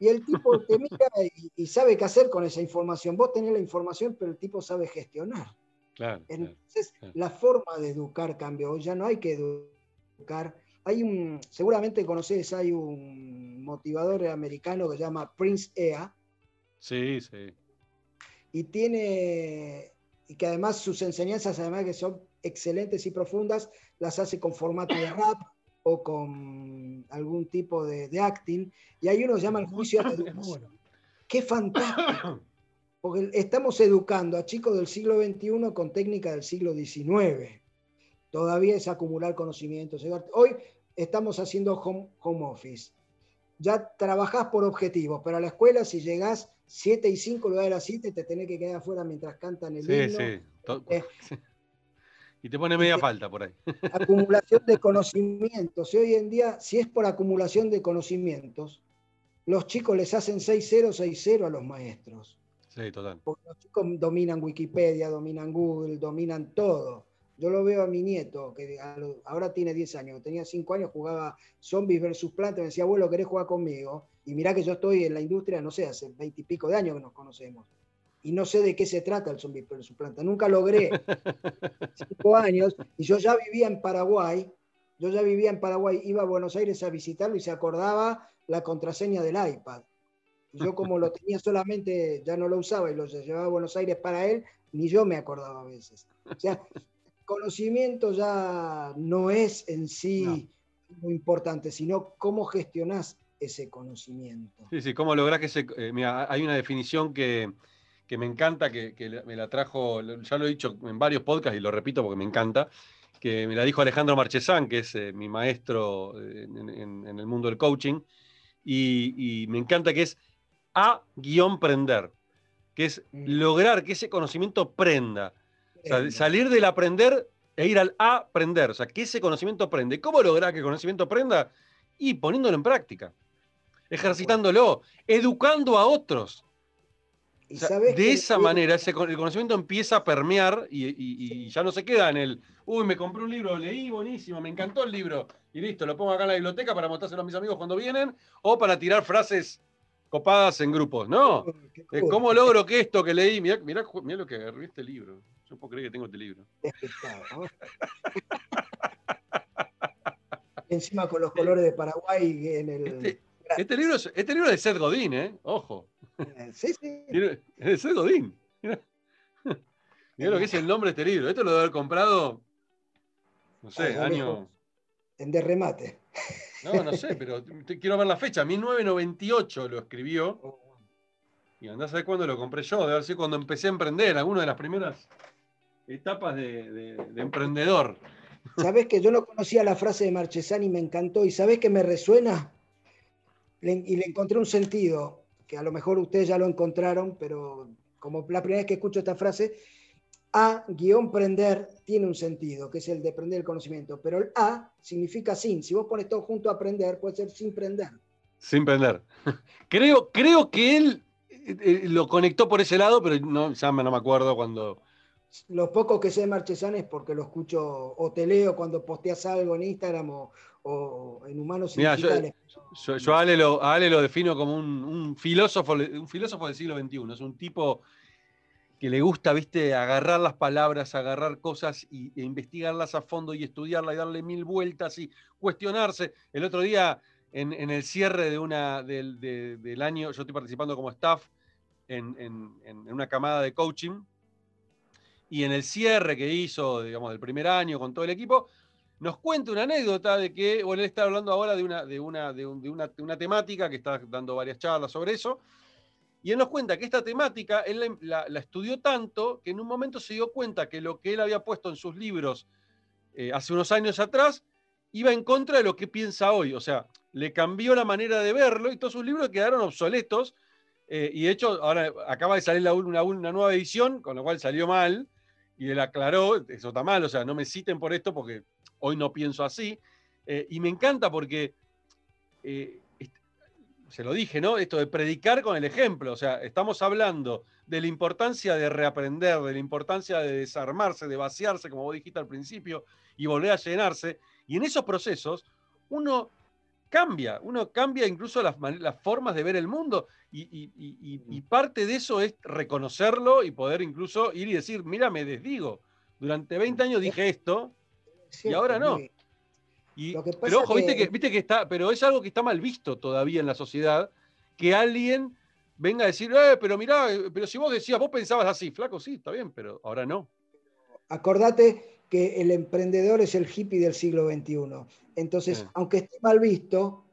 B: Y el tipo te mira y, y sabe qué hacer con esa información. Vos tenés la información, pero el tipo sabe gestionar. Entonces, la forma de educar cambió. Ya no hay que educar. Hay un, seguramente conoces, hay un motivador americano que se llama Prince Ea.
A: Sí, sí.
B: Y tiene, y que además sus enseñanzas, además que son excelentes y profundas, las hace con formato de rap o con algún tipo de, acting. Y hay uno que se llama el juicio educación. ¡Qué fantástico! Porque estamos educando a chicos del siglo XXI con técnicas del siglo XIX. Todavía es acumular conocimientos. Hoy estamos haciendo home, office. Ya trabajás por objetivos, pero a la escuela si llegás 7 y 5, lugar de las 7, te tenés que quedar afuera mientras cantan el himno.
A: Sí, sí. y te pone media falta por ahí.
B: Acumulación de conocimientos. Y hoy en día, si es por acumulación de conocimientos, los chicos les hacen 6-0, 6-0 a los maestros.
A: Sí, total.
B: Porque los chicos dominan Wikipedia, dominan Google, dominan todo. Yo lo veo a mi nieto, que ahora tiene 10 años, tenía 5 años, jugaba zombies versus plantas, me decía, abuelo, ¿querés jugar conmigo? Y mirá que yo estoy en la industria, no sé, hace 20 y pico de años que nos conocemos. Y no sé de qué se trata el zombies versus planta. Nunca logré 5 años, y yo ya vivía en Paraguay, yo ya vivía en Paraguay, iba a Buenos Aires a visitarlo y se acordaba la contraseña del iPad. Yo como lo tenía solamente, ya no lo usaba y lo llevaba a Buenos Aires para él, ni yo me acordaba a veces. O sea, conocimiento ya no es en sí muy importante, sino cómo gestionás ese conocimiento.
A: Sí, sí, cómo lográs que se... Eh, mira, hay una definición que, me encanta, que, me la trajo, ya lo he dicho en varios podcasts y lo repito porque me encanta, que me la dijo Alejandro Marchesán, que es eh, mi maestro en, en, el mundo del coaching, y, me encanta que es a-prender, que es mm. lograr que ese conocimiento prenda. salir del aprender e ir al aprender, o sea, que ese conocimiento prende. ¿Cómo lograr que el conocimiento prenda? Y poniéndolo en práctica, ejercitándolo, educando a otros. de esa manera ese, el conocimiento empieza a permear y, ya no se queda en el, uy, me compré un libro, leí, buenísimo, me encantó el libro, y listo, lo pongo acá en la biblioteca para mostrárselo a mis amigos cuando vienen, o para tirar frases copadas en grupos. No, ¿cómo logro que esto que leí? Mirá, mirá, lo que agarré este libro. Yo puedo creer que tengo este libro.
B: Encima con los colores de Paraguay en el.
A: Este, este libro, es, este libro es de Seth Godin, ¿eh? Ojo.
B: Eh, sí, sí.
A: Es de Seth Godin. Mirá. lo que es el nombre de este libro. Esto lo debe haber comprado, no sé, año.
B: En derremate.
A: No, no sé, pero quiero ver la fecha. 1998 lo escribió. Y andás a ver cuándo lo compré yo. Debe haber sido cuando empecé a emprender, alguna de las primeras etapas de, emprendedor.
B: ¿Sabés que yo no conocía la frase de Marchesani y me encantó? ¿Y sabés que me resuena? y le encontré un sentido, que a lo mejor ustedes ya lo encontraron, pero como la primera vez que escucho esta frase, a guion prender tiene un sentido, que es el de prender el conocimiento, pero el A significa sin. Si vos pones todo junto a aprender, puede ser sin prender.
A: Sin prender. Creo, creo que él eh, eh, lo conectó por ese lado, pero no, ya no me acuerdo cuando.
B: Los pocos que sé de Marchesán es porque lo escucho o te leo cuando posteas algo en Instagram o, en Humanos
A: Mirá, yo, yo, a, Ale lo, defino como un, un, filósofo, un filósofo del siglo XXI. Es un tipo que le gusta, viste, agarrar las palabras, agarrar cosas y, e investigarlas a fondo y estudiarlas y darle mil vueltas y cuestionarse. El otro día, en, el cierre de una, del, año, yo estoy participando como staff en, una camada de coaching, y en el cierre que hizo, digamos, del primer año con todo el equipo, nos cuenta una anécdota de que, bueno, él está hablando ahora de una, de una, de una, de una temática que está dando varias charlas sobre eso, y él nos cuenta que esta temática él la, estudió tanto que en un momento se dio cuenta que lo que él había puesto en sus libros eh, hace unos años atrás iba en contra de lo que piensa hoy. O sea, le cambió la manera de verlo y todos sus libros quedaron obsoletos. Eh, y de hecho, ahora acaba de salir una, una, nueva edición, con lo cual salió mal. Y él aclaró, eso está mal, o sea, no me citen por esto porque hoy no pienso así. Eh, y me encanta porque se lo dije, ¿no? Esto de predicar con el ejemplo. O sea, estamos hablando de la importancia de reaprender, de la importancia de desarmarse, de vaciarse, como vos dijiste al principio, y volver a llenarse. Y en esos procesos, uno cambia, uno cambia incluso las, formas de ver el mundo. Y, parte de eso es reconocerlo y poder incluso ir y decir, mira, me desdigo. Durante 20 años dije esto y ahora no pero ojo, viste, que, viste que está, pero es algo que está mal visto todavía en la sociedad, que alguien venga a decir, eh, pero mirá, eh, pero si vos decías, vos pensabas así, flaco, sí, está bien, pero ahora no.
B: Acordate que el emprendedor es el hippie del siglo XXI. Entonces, aunque esté mal visto,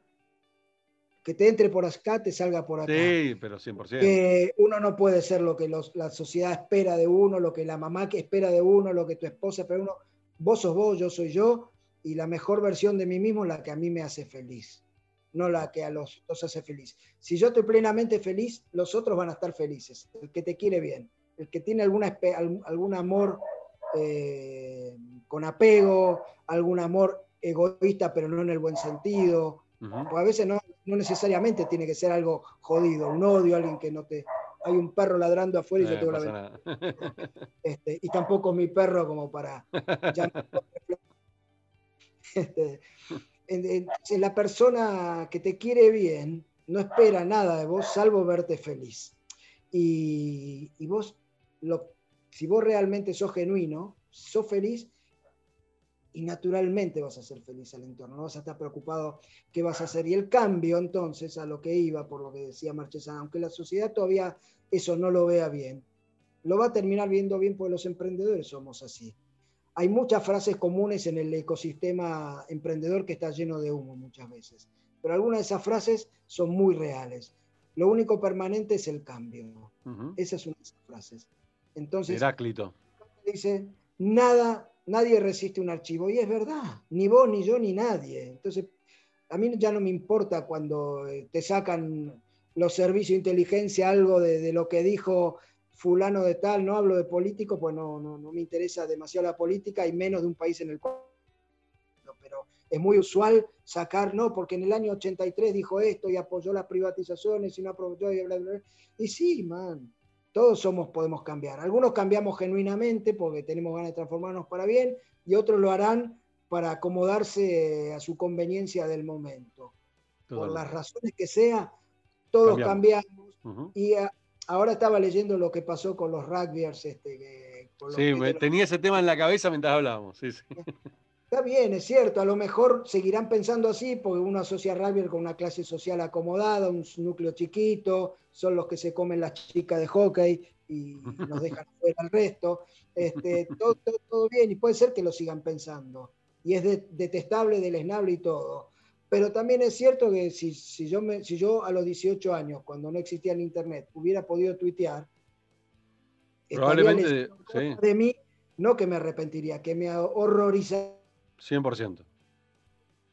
B: que te entre por acá, te salga por acá.
A: Sí, pero 100%.
B: Que uno no puede ser lo que la sociedad espera de uno, lo que la mamá que espera de uno, lo que tu esposa espera de uno. Vos sos vos, yo soy yo, y la mejor versión de mí mismo la que a mí me hace feliz, no la que a los otros hace feliz. Si yo estoy plenamente feliz, los otros van a estar felices. El que te quiere bien, el que tiene alguna, algún amor eh, con apego, algún amor egoísta, pero no en el buen sentido. a veces no, necesariamente tiene que ser algo jodido, un odio, alguien que no te... Hay un perro ladrando afuera y yo tengo la este, y tampoco mi perro como para Este, la persona que te quiere bien no espera nada de vos salvo verte feliz. Y, vos, lo, si vos realmente sos genuino, sos feliz y naturalmente vas a ser feliz al entorno, no vas a estar preocupado qué vas a hacer. Y el cambio entonces a lo que iba, por lo que decía Marchesán, aunque la sociedad todavía eso no lo vea bien, lo va a terminar viendo bien porque los emprendedores somos así hay muchas frases comunes en el ecosistema emprendedor que está lleno de humo muchas veces, pero algunas de esas frases son muy reales. Lo único permanente es el cambio. Esa es una de esas frases. Entonces,
A: Heráclito.
B: Dice, nada, nadie resiste un archivo. Y es verdad, ni vos, ni yo, ni nadie. Entonces, a mí ya no me importa cuando eh, te sacan los servicios de inteligencia algo de, lo que dijo fulano de tal, no hablo de político, pues no, no, me interesa demasiado la política y menos de un país en el cual... Pero es muy usual sacar, no, porque en el año 83 dijo esto y apoyó las privatizaciones y no aprovechó y bla, bla, Y sí, man, todos somos, podemos cambiar. Algunos cambiamos genuinamente porque tenemos ganas de transformarnos para bien y otros lo harán para acomodarse a su conveniencia del momento. Por las razones que sea, todos cambiamos. Y ah, ahora estaba leyendo lo que pasó con los rugbyers. Este,
A: sí, tenía ese tema en la cabeza mientras hablábamos.
B: Está bien, es cierto, a lo mejor seguirán pensando así porque uno asocia rugby con una clase social acomodada, un núcleo chiquito, son los que se comen las chicas de hockey y nos dejan fuera al resto. Este, todo, todo, bien y puede ser que lo sigan pensando. Y es detestable, deleznable y todo. Pero también es cierto que si, si, yo me, si yo a los 18 años, cuando no existía el Internet, hubiera podido tuitear,
A: probablemente
B: de mí, no que me arrepentiría, que me horrorizaría.
A: 100%.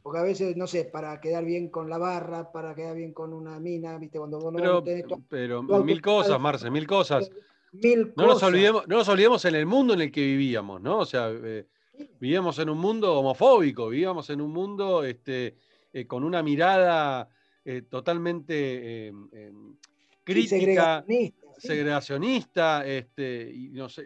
B: Porque a veces, no sé, para quedar bien con la barra, para quedar bien con una mina, ¿viste? Cuando vos
A: no pero, pero mil cosas, Marce, mil cosas. Mil no, Nos olvidemos, no nos olvidemos en el mundo en el que vivíamos, ¿no? O sea, eh, vivíamos en un mundo homofóbico, vivíamos en un mundo este, eh, con una mirada eh, totalmente em, em, crítica, segregacionista, este, y, nos,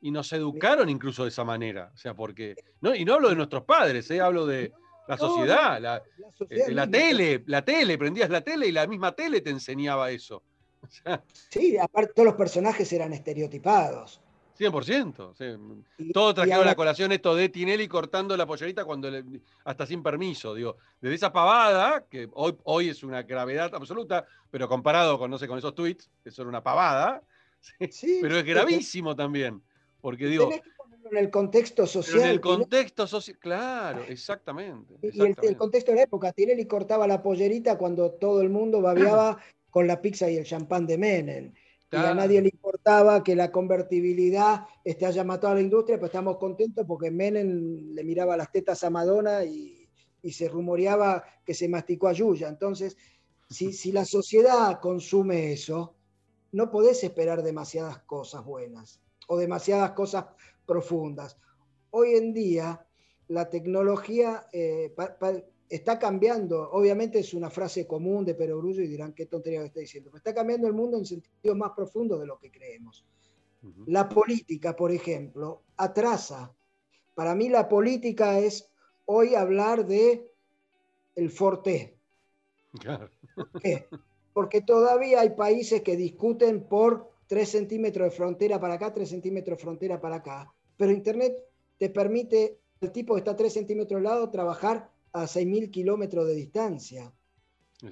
A: y nos educaron incluso de esa manera. O sea, porque. No, y no hablo de nuestros padres, eh, hablo de la sociedad, la, la, tele, la tele, prendías la tele y la misma tele te enseñaba eso.
B: sí, aparte todos los personajes eran estereotipados.
A: 100%. Todo trajeron la colación esto de Tinelli cortando la pollerita cuando hasta sin permiso. Digo, desde esa pavada, que hoy, hoy es una gravedad absoluta, pero comparado con, no sé, con esos tweets, eso era una pavada, pero es gravísimo también. Porque digo.
B: en el contexto social.
A: En el contexto social, claro, exactamente.
B: Y El, contexto de la época, Tinelli cortaba la pollerita cuando todo el mundo babeaba con la pizza y el champán de Menem y a nadie le importaba que la convertibilidad este, haya matado a la industria, pero estamos contentos porque Menem le miraba las tetas a Madonna y, se rumoreaba que se masticó a Yuya. Entonces, si, si, la sociedad consume eso, no podés esperar demasiadas cosas buenas o demasiadas cosas profundas. Hoy en día, la tecnología, eh, está cambiando, obviamente es una frase común de Perogrullo y dirán qué tontería que está diciendo, pero está cambiando el mundo en sentido más profundo de lo que creemos. La política, por ejemplo, atrasa. Para mí la política es hoy hablar de el forte. ¿Por qué? Porque todavía hay países que discuten por 3 centímetros de frontera para acá, 3 centímetros de frontera para acá. Pero Internet te permite, el tipo que está 3 centímetros al lado, trabajar a 6.000 kilómetros de distancia.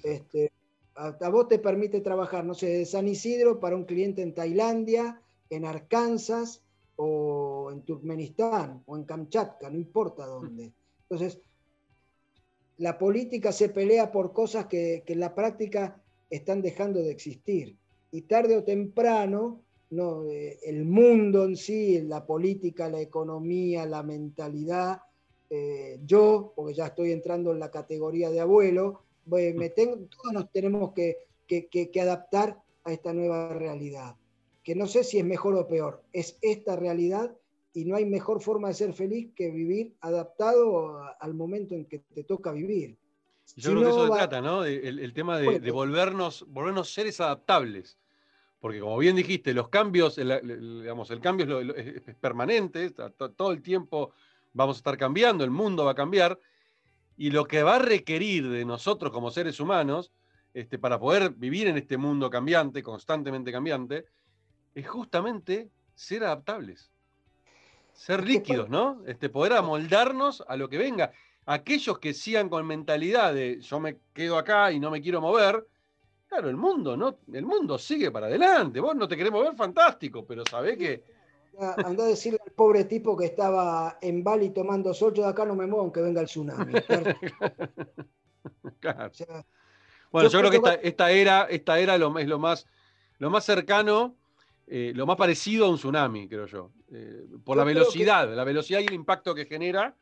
B: Este, a, vos te permite trabajar, no sé, de San Isidro para un cliente en Tailandia, en Arkansas o en Turkmenistán o en Kamchatka, no importa dónde. Entonces, la política se pelea por cosas que, que en la práctica están dejando de existir. Y tarde o temprano, no, eh, el mundo en sí, la política, la economía, la mentalidad, eh, yo, porque ya estoy entrando en la categoría de abuelo, me tengo, todos nos tenemos que, adaptar a esta nueva realidad, que no sé si es mejor o peor, es esta realidad y no hay mejor forma de ser feliz que vivir adaptado al momento en que te toca vivir.
A: Yo creo que eso se trata, ¿no? El, tema de, volvernos, volvernos seres adaptables. Porque como bien dijiste, los cambios, el, digamos, el cambio es, es permanente, todo el tiempo vamos a estar cambiando, el mundo va a cambiar, y lo que va a requerir de nosotros como seres humanos, este, para poder vivir en este mundo cambiante, constantemente cambiante, es justamente ser adaptables, ser líquidos, ¿no? Este, poder amoldarnos a lo que venga. Aquellos que sigan con mentalidad de yo me quedo acá y no me quiero mover, claro, el mundo, ¿no? El mundo sigue para adelante. Vos no te querés mover, fantástico, pero sabés que
B: Anda a decirle al pobre tipo que estaba en Bali tomando sol, yo de acá no me muevo aunque venga el tsunami.
A: bueno, yo, creo que esta, era, esta era lo, es lo más, lo más cercano, eh, lo más parecido a un tsunami, creo yo. Eh, por la velocidad, la velocidad y el impacto que genera,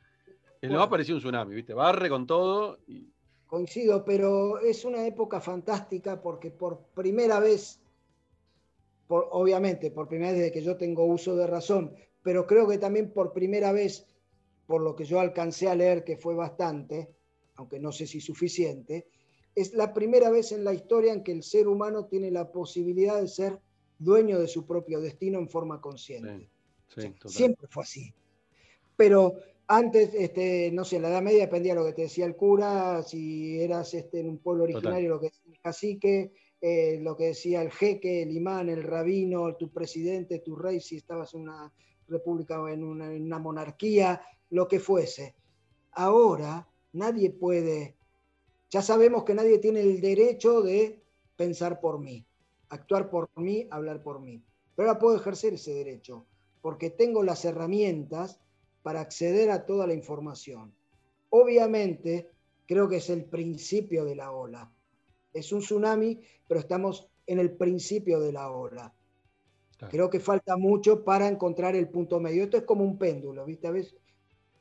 A: es lo más parecido a un tsunami, ¿viste? Barre con todo.
B: Coincido, pero es una época fantástica porque por primera vez, obviamente, por primera vez desde que yo tengo uso de razón, pero creo que también por primera vez, por lo que yo alcancé a leer, que fue bastante, aunque no sé si suficiente, es la primera vez en la historia en que el ser humano tiene la posibilidad de ser dueño de su propio destino en forma consciente. Siempre fue así. Pero antes, este, no sé, en la Edad Media dependía de lo que te decía el cura, si eras este, en un pueblo originario, lo que decía el cacique, eh, lo que decía el jeque, el imán, el rabino, tu presidente, tu rey, si estabas en una república o en una, monarquía, lo que fuese. Ahora nadie puede, ya sabemos que nadie tiene el derecho de pensar por mí, actuar por mí, hablar por mí. Pero ahora puedo ejercer ese derecho, porque tengo las herramientas para acceder a toda la información. Obviamente, creo que es el principio de la ola. Es un tsunami, pero estamos en el principio de la ola. Creo que falta mucho para encontrar el punto medio. Esto es como un péndulo, ¿viste? A veces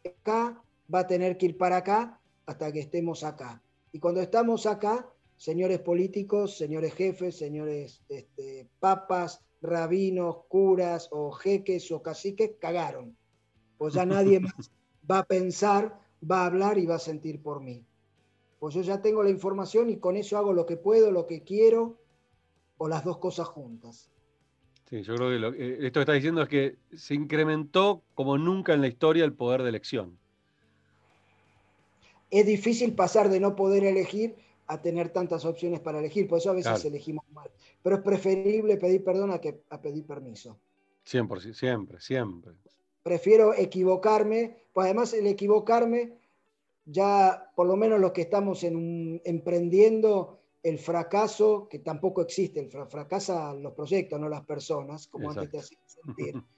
B: acá va a tener que ir para acá hasta que estemos acá. Y cuando estamos acá, señores políticos, señores jefes, señores este, papas, rabinos, curas o jeques o caciques, cagaron. Pues ya nadie más va a pensar, va a hablar y va a sentir por mí. Pues yo ya tengo la información y con eso hago lo que puedo, lo que quiero, o las dos cosas juntas.
A: Sí, yo creo que lo, eh, esto que está diciendo es que se incrementó como nunca en la historia el poder de elección.
B: Es difícil pasar de no poder elegir a tener tantas opciones para elegir, por eso a veces elegimos mal. Pero es preferible pedir perdón a que a pedir permiso.
A: 100%, siempre, siempre.
B: Prefiero equivocarme, pues además el equivocarme, ya por lo menos los que estamos en un, emprendiendo, el fracaso, que tampoco existe, el fracasan los proyectos, no las personas, como antes te hacían sentir.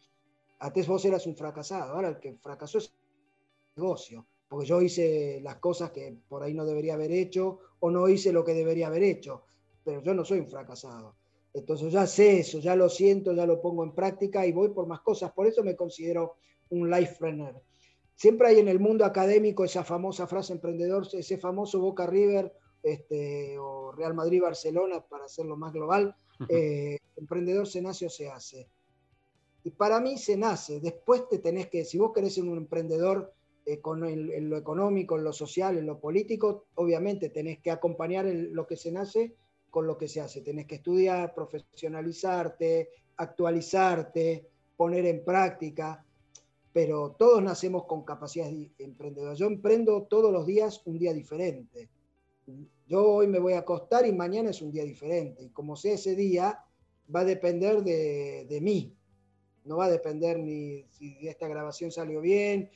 B: Antes vos eras un fracasado, ahora el que fracasó es el negocio, porque yo hice las cosas que por ahí no debería haber hecho o no hice lo que debería haber hecho, pero yo no soy un fracasado. Entonces ya sé eso, ya lo siento, ya lo pongo en práctica y voy por más cosas. Por eso me considero un life runner. Siempre hay en el mundo académico esa famosa frase emprendedor, ese famoso Boca River este, o Real Madrid-Barcelona, para hacerlo más global, eh, emprendedor se nace o se hace. Y para mí se nace, después te tenés que, si vos querés ser un emprendedor eh, con en lo económico, en lo social, en lo político, obviamente tenés que acompañar lo que se nace con lo que se hace. Tenés que estudiar, profesionalizarte, actualizarte, poner en práctica, pero todos nacemos con capacidades emprendedoras. Yo emprendo todos los días un día diferente yo hoy me voy a acostar y mañana es un día diferente. Y como sea ese día, va a depender de, mí. No va a depender ni si esta grabación salió bien,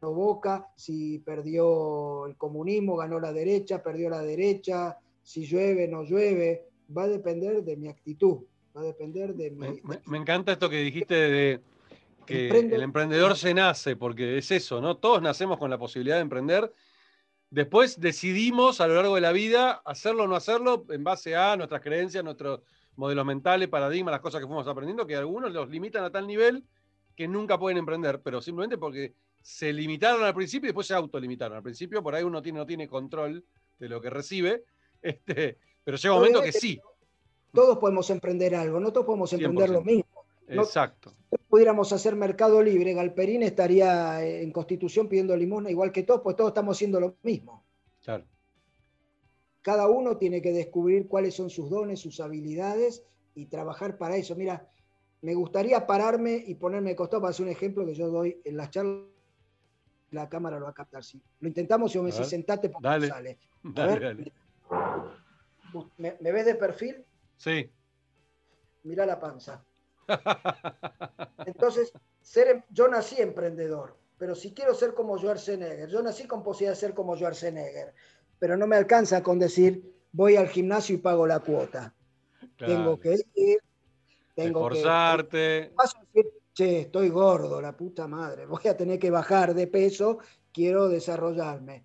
B: no Boca, si perdió el comunismo, ganó la derecha, perdió la derecha, si llueve, no llueve. Va a depender de mi actitud, va a depender de mi...
A: Me, encanta esto que dijiste de que el emprendedor se nace, porque es eso, ¿no? Todos nacemos con la posibilidad de emprender Después decidimos a lo largo de la vida hacerlo o no hacerlo en base a nuestras creencias, nuestros modelos mentales, paradigmas, las cosas que fuimos aprendiendo, que algunos los limitan a tal nivel que nunca pueden emprender, pero simplemente porque se limitaron al principio y después se autolimitaron. Al principio por ahí uno tiene, no tiene control de lo que recibe, este, pero llega un momento que sí.
B: Todos podemos emprender algo, no todos podemos emprender lo mismo.
A: Exacto.
B: Si pudiéramos hacer mercado libre, Galperín estaría en Constitución pidiendo limosna igual que todos, pues todos estamos haciendo lo mismo.
A: Claro.
B: Cada uno tiene que descubrir cuáles son sus dones, sus habilidades y trabajar para eso. Mira, me gustaría pararme y ponerme costado para hacer un ejemplo que yo doy en las charlas. La cámara lo va a captar. Si lo intentamos, yo me decís sentate porque
A: dale.
B: sale.
A: dale,
B: ¿Me, ¿Me ves de perfil?
A: Sí.
B: Mira la panza. Entonces, ser, em, yo nací emprendedor, pero si quiero ser como Schwarzenegger, yo nací con posibilidad de ser como Schwarzenegger, pero no me alcanza con decir voy al gimnasio y pago la cuota. Tengo que ir, tengo
A: que...
B: che, estoy gordo, la puta madre, voy a tener que bajar de peso, quiero desarrollarme.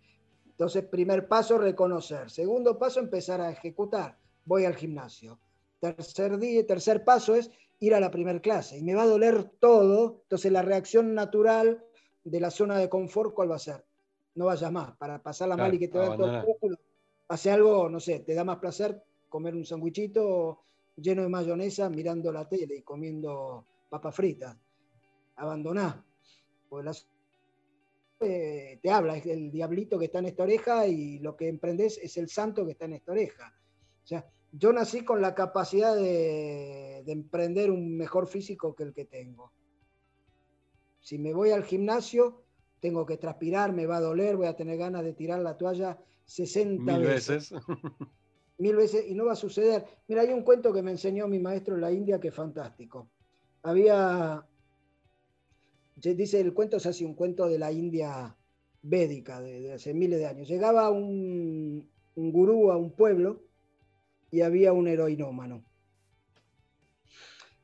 B: Entonces, primer paso, reconocer. Segundo paso, empezar a ejecutar. Voy al gimnasio. Tercer, día, tercer paso es ir a la primera clase y me va a doler todo, entonces la reacción natural de la zona de confort, ¿cuál va a ser? no vayas más, para pasarla mal y que te vaya todo el hace algo, no sé, te da más placer comer un sandwichito lleno de mayonesa mirando la tele y comiendo papas fritas. Abandoná. Pues eh, te habla, es el diablito que está en esta oreja y lo que emprendes es el santo que está en esta oreja. O sea, yo nací con la capacidad de, de emprender un mejor físico que el que tengo. Si me voy al gimnasio, tengo que transpirar, me va a doler, voy a tener ganas de tirar la toalla 60 Mil veces. Mil veces y no va a suceder. Mira, hay un cuento que me enseñó mi maestro en la India que es fantástico. Había, dice el cuento es así, un cuento de la India védica de, hace miles de años. Llegaba un, un gurú a un pueblo y había un heroinómano.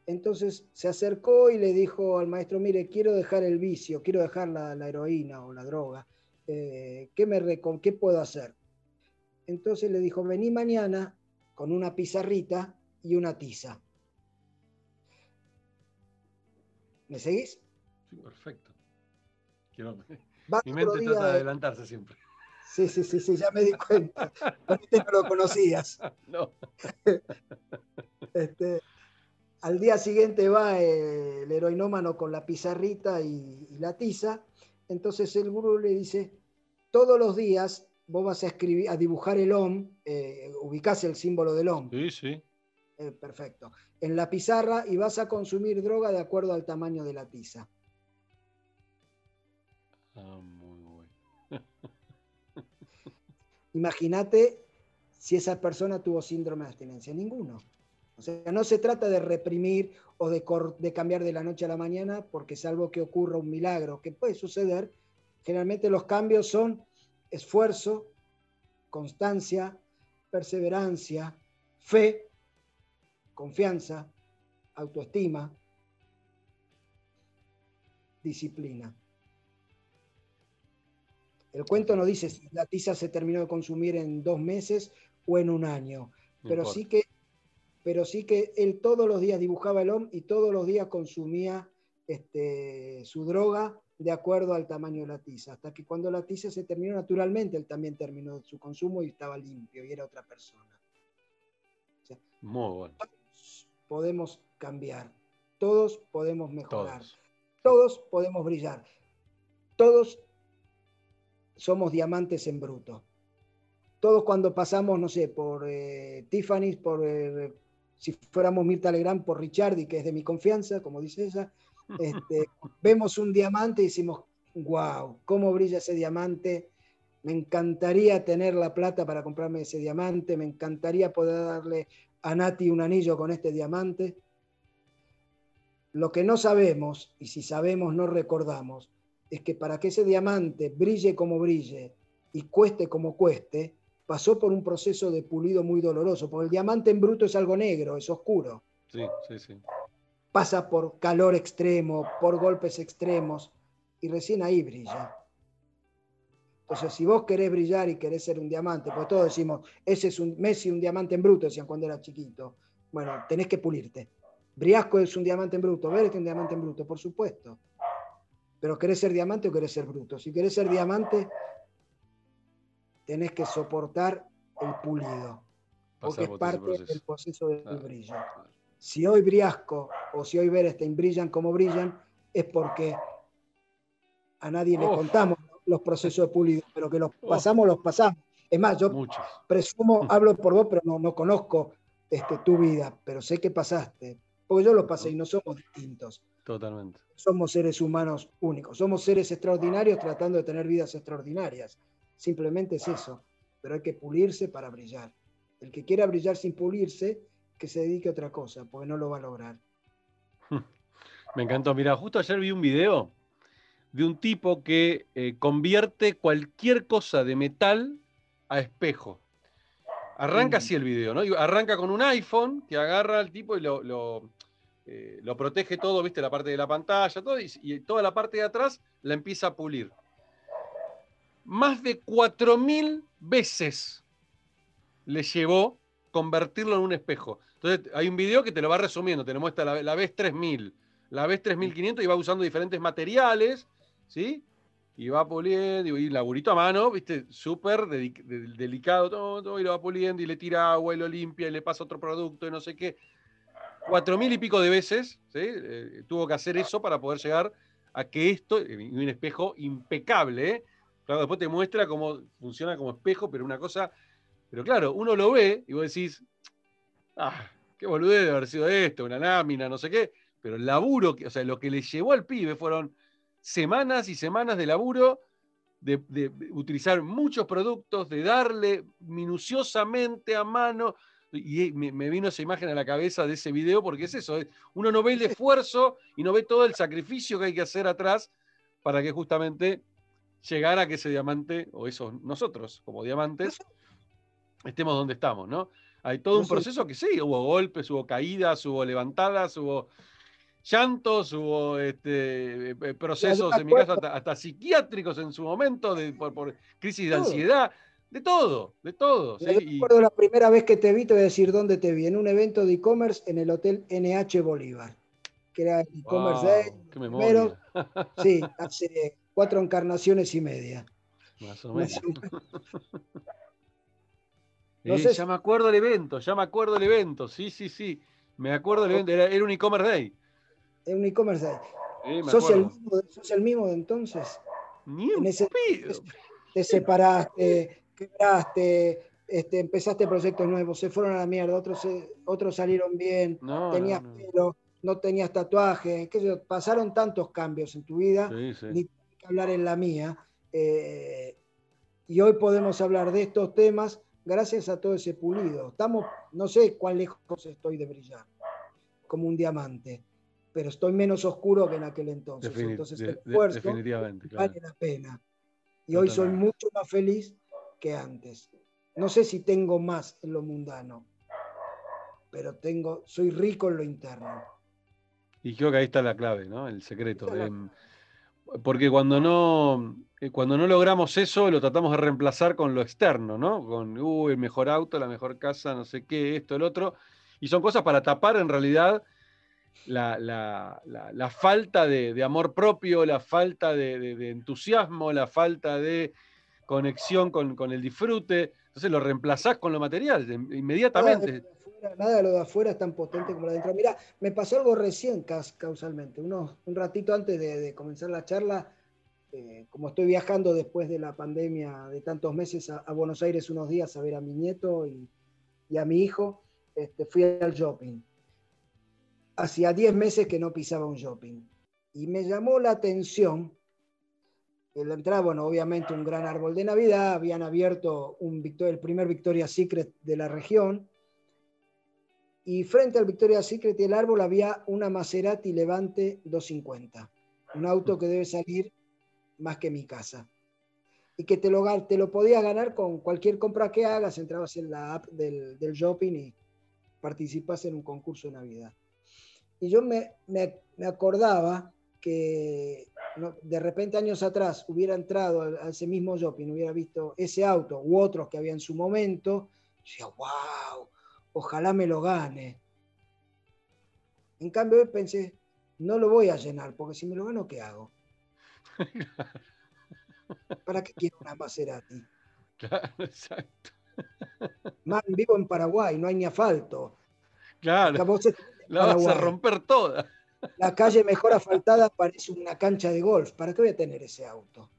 B: Entonces se acercó y le dijo al maestro, mire, quiero dejar el vicio, quiero dejar la, heroína o la droga. Eh, ¿qué, me ¿Qué puedo hacer? Entonces le dijo, vení mañana con una pizarrita y una tiza. ¿Me seguís?
A: Sí, perfecto. Mi mente trata de adelantarse siempre.
B: Sí, sí, sí, sí, ya me di cuenta. Este no lo conocías. No. Este, al día siguiente va el heroinómano con la pizarrita y, la tiza. Entonces el gurú le dice, todos los días vos vas a escribir, a dibujar el OM, eh, ubicás el símbolo del OM.
A: Sí, sí.
B: Eh, perfecto. En la pizarra y vas a consumir droga de acuerdo al tamaño de la tiza. Ah, muy bueno. Imagínate si esa persona tuvo síndrome de abstinencia. Ninguno. O sea, no se trata de reprimir o de, de, cambiar de la noche a la mañana, porque salvo que ocurra un milagro, que puede suceder, generalmente los cambios son esfuerzo, constancia, perseverancia, fe, confianza, autoestima, disciplina. El cuento no dice si la tiza se terminó de consumir en dos meses o en un año, pero sí que pero sí que él todos los días dibujaba el OM y todos los días consumía este, su droga de acuerdo al tamaño de la tiza, hasta que cuando la tiza se terminó naturalmente, él también terminó su consumo y estaba limpio y era otra persona.
A: Muy bueno.
B: Todos podemos cambiar, todos podemos mejorar, todos. podemos brillar, todos somos diamantes en bruto. Todos cuando pasamos, no sé, por eh, Tiffany's, por eh, si fuéramos Mirta Legrand por Richardi, que es de mi confianza, como dice ella, este, vemos un diamante y decimos, wow, cómo brilla ese diamante, me encantaría tener la plata para comprarme ese diamante, me encantaría poder darle a Nati un anillo con este diamante. Lo que no sabemos, y si sabemos no recordamos, es que para que ese diamante brille como brille y cueste como cueste, pasó por un proceso de pulido muy doloroso, porque el diamante en bruto es algo negro, es oscuro.
A: Sí, sí, sí.
B: Pasa por calor extremo, por golpes extremos, y recién ahí brilla. Entonces, si vos querés brillar y querés ser un diamante, pues todos decimos, ese es un Messi, un diamante en bruto, decían cuando era chiquito. Bueno, tenés que pulirte. Briasco es un diamante en bruto, Ver es un diamante en bruto, por supuesto. Pero ¿querés ser diamante o querés ser bruto? Si querés ser diamante, tenés que soportar el pulido, porque es parte del proceso del brillo. Si hoy Briasco o si hoy Berestein brillan como brillan, es porque a nadie le contamos los procesos de pulido, pero que los pasamos, los pasamos. Es más, yo presumo, hablo por vos, pero no, no conozco este, tu vida, pero sé que pasaste, porque yo lo pasé y no somos distintos.
A: Totalmente.
B: Somos seres humanos únicos, somos seres extraordinarios tratando de tener vidas extraordinarias. Simplemente es eso, pero hay que pulirse para brillar. El que quiera brillar sin pulirse, que se dedique a otra cosa, porque no lo va a lograr.
A: Me encantó. Mira, justo ayer vi un video de un tipo que eh, convierte cualquier cosa de metal a espejo. Arranca mm. así el video, ¿no? Arranca con un iPhone que agarra al tipo y lo, eh, lo, protege todo, ¿viste? La parte de la pantalla, todo, y toda la parte de atrás la empieza a pulir más de 4.000 veces le llevó convertirlo en un espejo. Entonces, hay un video que te lo va resumiendo, te lo muestra la, la vez 3000, la vez 3500 y va usando diferentes materiales, ¿sí? y va puliendo, y laburito a mano, viste, súper delicado, todo, y lo va puliendo, y le tira agua, y lo limpia, y le pasa otro producto, y no sé qué. Cuatro mil y pico de veces. Eh, tuvo que hacer eso para poder llegar a que esto, y un espejo impecable, ¿eh? Claro, después te muestra cómo funciona como espejo, pero una cosa, pero claro, uno lo ve y vos decís, ah, qué boludez de haber sido esto, una lámina, no sé qué, pero el laburo, o sea, lo que le llevó al pibe fueron semanas y semanas de laburo, de, utilizar muchos productos, de darle minuciosamente a mano. Y me, vino esa imagen a la cabeza de ese video porque es eso, uno no ve el esfuerzo y no ve todo el sacrificio que hay que hacer atrás para que justamente llegara a que ese diamante, o esos nosotros como diamantes, estemos donde estamos, ¿no? Hay todo un proceso que sí, hubo golpes, hubo caídas, hubo levantadas, hubo llantos, hubo este, eh, eh, procesos, en mi caso, hasta, psiquiátricos en su momento, de, por, crisis de ansiedad, de todo, de todo.
B: ¿sí? recuerdo la primera vez que te vi, te voy a decir dónde te vi, en un evento de e-commerce en el Hotel NH Bolívar, que era el e-commerce day.
A: Qué memoria.
B: sí, hace cuatro encarnaciones y media.
A: Más o menos. ya me acuerdo del evento, ya me acuerdo del evento, sí, sí, sí. Me acuerdo del evento, era un e-commerce day
B: en un e-commerce ¿Sos, el mismo, de entonces?
A: Ni un ese,
B: te, separaste, quebraste, este, empezaste proyectos nuevos, se fueron a la mierda, otros, otros salieron bien, tenías pelo, no tenías tatuaje, pasaron tantos cambios en tu vida, ni que hablar en la mía. Eh, y hoy podemos hablar de estos temas gracias a todo ese pulido. Estamos, no sé cuán lejos estoy de brillar, como un diamante pero estoy menos oscuro que en aquel entonces. entonces el esfuerzo vale la pena. Y hoy soy mucho más feliz que antes. No sé si tengo más en lo mundano, pero tengo, soy rico en lo interno.
A: Y creo que ahí está la clave, ¿no? El secreto. Em, porque cuando no, eh, cuando no logramos eso, lo tratamos de reemplazar con lo externo, ¿no? Con uh, el mejor auto, la mejor casa, no sé qué, esto, el otro. Y son cosas para tapar en realidad la, falta de, amor propio, la falta de, entusiasmo, la falta de conexión con, el disfrute. Entonces lo reemplazás con lo material inmediatamente.
B: Nada de, lo de afuera es tan potente como lo de adentro. Mira, me pasó algo recién causalmente. Uno, un ratito antes de, comenzar la charla, eh, como estoy viajando después de la pandemia de tantos meses a, Buenos Aires unos días a ver a mi nieto y, a mi hijo, este, fui al shopping hacía 10 meses que no pisaba un shopping. Y me llamó la atención, la entrada, bueno, obviamente un gran árbol de Navidad, habían abierto un el primer Victoria's Secret de la región, y frente al Victoria's Secret y el árbol había una Maserati Levante 250, un auto que debe salir más que mi casa. Y que te lo, te lo podías ganar con cualquier compra que hagas, entrabas en la app del, del shopping y participas en un concurso de Navidad. Y yo me, acordaba que de repente años atrás hubiera entrado a, ese mismo shopping, hubiera visto ese auto u otros que había en su momento, decía, wow, ojalá me lo gane. En cambio, pensé, no lo voy a llenar, porque si me lo gano, ¿qué hago? ¿Para qué quiero una Maserati?
A: Claro, exacto.
B: Más vivo en Paraguay, no hay ni asfalto.
A: Claro. La vas a romper toda.
B: La calle mejor asfaltada parece una cancha de golf. ¿Para qué voy a tener ese auto?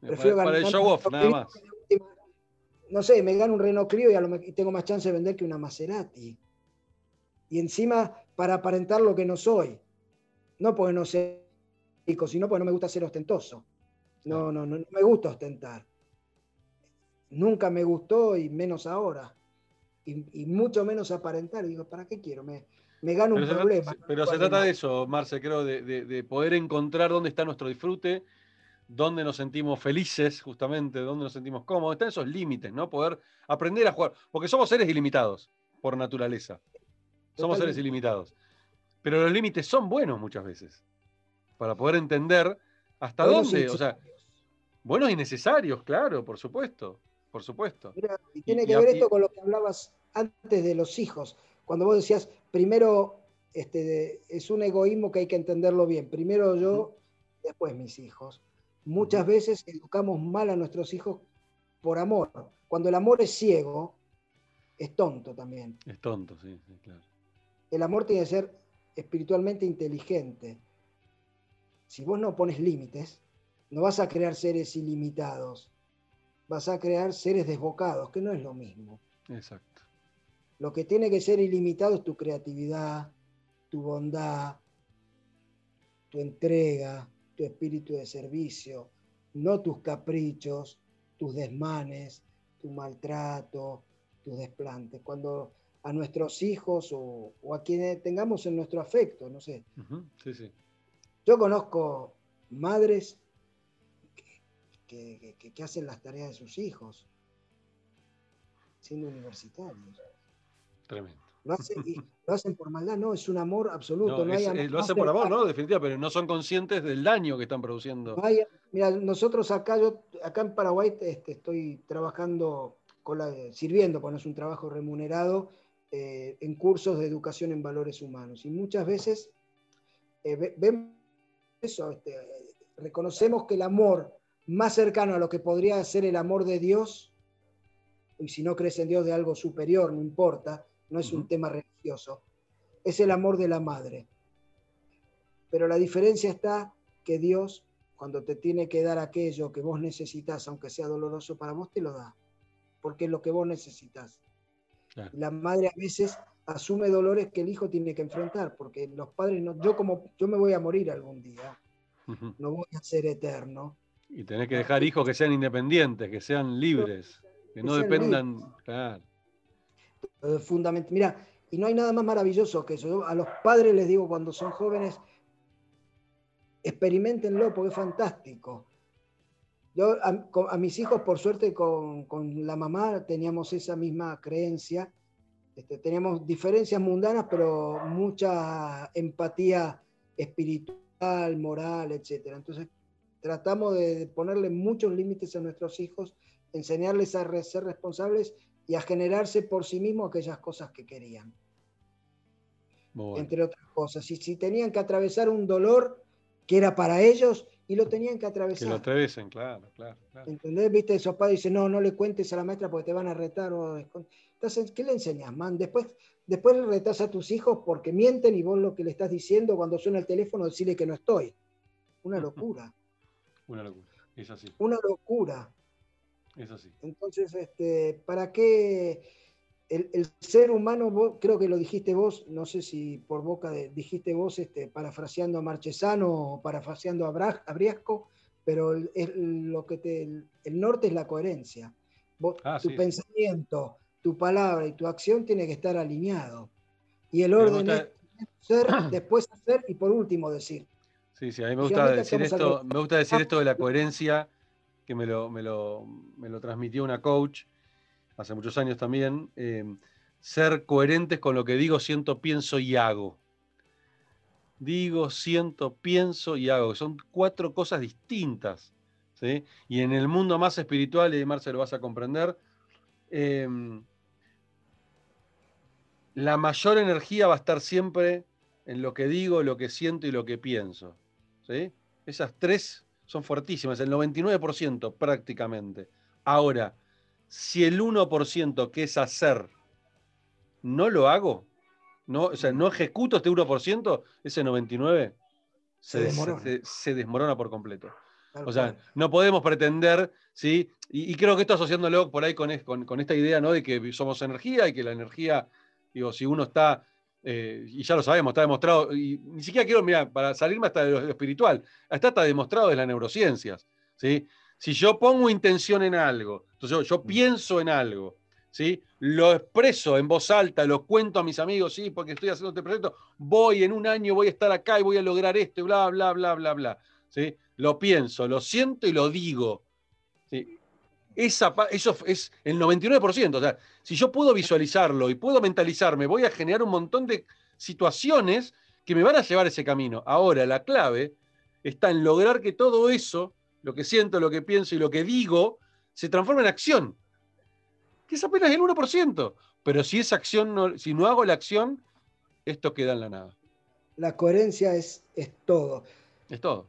A: Prefiero para, el show off, nada más.
B: No sé, me gano un Renault Clio y, tengo más chance de vender que una Maserati. Y encima, para aparentar lo que no soy. No porque no sé rico, sino porque no me gusta ser ostentoso. No, no, no, no me gusta ostentar. Nunca me gustó y menos ahora y, mucho menos aparentar. digo, ¿para qué quiero? Me, me gano un problema.
A: pero se trata de eso, Marce, creo, de, poder encontrar dónde está nuestro disfrute, dónde nos sentimos felices, justamente, dónde nos sentimos cómodos. Están esos límites, ¿no? Poder aprender a jugar. Porque somos seres ilimitados, por naturaleza. Somos seres ilimitados. Pero los límites son buenos muchas veces. Para poder entender hasta dónde. O sea, buenos y necesarios, claro, por supuesto por supuesto.
B: y tiene que ver esto con lo que hablabas antes de los hijos, cuando vos decías, primero, este, es un egoísmo que hay que entenderlo bien. Primero yo, después mis hijos. Muchas veces educamos mal a nuestros hijos por amor. Cuando el amor es ciego, es tonto también.
A: Es tonto, sí, sí, claro.
B: El amor tiene que ser espiritualmente inteligente. Si vos no pones límites, no vas a crear seres ilimitados, vas a crear seres desbocados, que no es lo mismo.
A: Exacto.
B: Lo que tiene que ser ilimitado es tu creatividad, tu bondad, tu entrega, tu espíritu de servicio, no tus caprichos, tus desmanes, tu maltrato, tus desplantes. Cuando a nuestros hijos o, a quienes tengamos en nuestro afecto, no sé. sí, sí. Yo conozco madres que, hacen las tareas de sus hijos, siendo universitarios.
A: Tremendo.
B: Lo hacen, por maldad, no, es un amor absoluto.
A: Eh, lo hacen por amor, ¿no? Definitivamente, pero no son conscientes del daño que están produciendo.
B: mira, nosotros acá, yo acá en Paraguay este, estoy trabajando, con la, sirviendo, no es un trabajo remunerado, eh, en cursos de educación en valores humanos. Y muchas veces eh, vemos eso, este, reconocemos que el amor más cercano a lo que podría ser el amor de Dios, y si no crees en Dios de algo superior, no importa, no es un tema religioso, es el amor de la madre. Pero la diferencia está que Dios, cuando te tiene que dar aquello que vos necesitas, aunque sea doloroso para vos, te lo da, porque es lo que vos necesitas. La madre a veces asume dolores que el hijo tiene que enfrentar, porque los padres no, yo como yo me voy a morir algún día, no voy a ser eterno,
A: y tenés que dejar hijos que sean independientes, que sean libres, que, no dependan. Claro.
B: Mira, y no hay nada más maravilloso que eso. a los padres les digo cuando son jóvenes, experimentenlo porque es fantástico. Yo a, mis hijos, por suerte, con, la mamá teníamos esa misma creencia. Este, teníamos diferencias mundanas, pero mucha empatía espiritual, moral, etc. Entonces, tratamos de ponerle muchos límites a nuestros hijos, enseñarles a ser responsables y a generarse por sí mismos aquellas cosas que querían. Entre otras cosas. Y si tenían que atravesar un dolor que era para ellos y lo tenían que atravesar.
A: Que lo atraviesen, claro, claro.
B: ¿Entendés? Viste, esos padres dicen, no, no le cuentes a la maestra porque te van a retar. O... Entonces, ¿qué le enseñas, man? Después, después le retas a tus hijos porque mienten y vos lo que le estás diciendo cuando suena el teléfono, decirle que no estoy. Una locura.
A: Una locura, es así.
B: Una locura.
A: Es así.
B: Entonces, este, ¿para qué el, ser humano, creo que lo dijiste vos, no sé si por boca de, dijiste vos, este, parafraseando a Marchesano o parafraseando a, Briasco, pero el, lo que te, el, norte es la coherencia. Ah, tu pensamiento, tu palabra y tu acción tiene que estar alineado. Y el orden es ser, después hacer y por último decir.
A: Sí, sí, a mí me gusta decir esto, me gusta decir esto de la coherencia, que me lo, me lo, transmitió una coach hace muchos años también. Em, ser coherentes con lo que digo, siento, pienso y hago. Digo, siento, pienso y hago, son cuatro cosas distintas. ¿sí? Y en el mundo más espiritual, y Marce lo vas a comprender, em, la mayor energía va a estar siempre en lo que digo, lo que siento y lo que pienso. Esas tres son fuertísimas, el 99% prácticamente. Ahora, si el 1% que es hacer no lo hago, no, o sea, no ejecuto este 1%, ese 99% se, desmorona. por completo. o sea, no podemos pretender, ¿sí? Y, creo que esto asociándolo por ahí con, con, con, esta idea, ¿no? De que somos energía y que la energía, digo, si uno está eh, y ya lo sabemos, está demostrado, y ni siquiera quiero, mira, para salirme hasta de lo, espiritual, hasta está demostrado de las neurociencias. ¿sí? Si yo pongo intención en algo, entonces yo, pienso en algo, ¿sí? lo expreso en voz alta, lo cuento a mis amigos, sí, porque estoy haciendo este proyecto, voy en un año, voy a estar acá y voy a lograr esto, y bla, bla, bla, bla, bla. ¿sí? Lo pienso, lo siento y lo digo. Eso es el 99%. O sea, si yo puedo visualizarlo y puedo mentalizarme, voy a generar un montón de situaciones que me van a llevar ese camino. Ahora, la clave está en lograr que todo eso, lo que siento, lo que pienso y lo que digo, se transforme en acción. Que es apenas el 1%. Pero si esa acción, no, si no hago la acción, esto queda en la nada.
B: La coherencia es, es todo.
A: Es todo.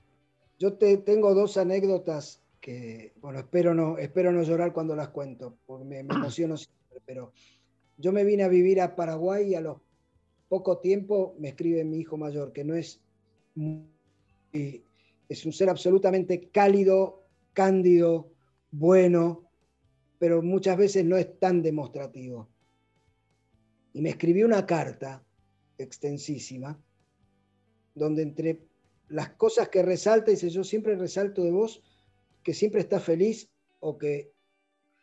B: Yo te, tengo dos anécdotas que, bueno, espero no, espero no llorar cuando las cuento, porque me, emociono siempre, pero yo me vine a vivir a Paraguay y a los poco tiempo me escribe mi hijo mayor, que no es es un ser absolutamente cálido, cándido, bueno, pero muchas veces no es tan demostrativo. Y me escribió una carta extensísima, donde entre las cosas que resalta, dice, yo siempre resalto de vos que siempre estás feliz o que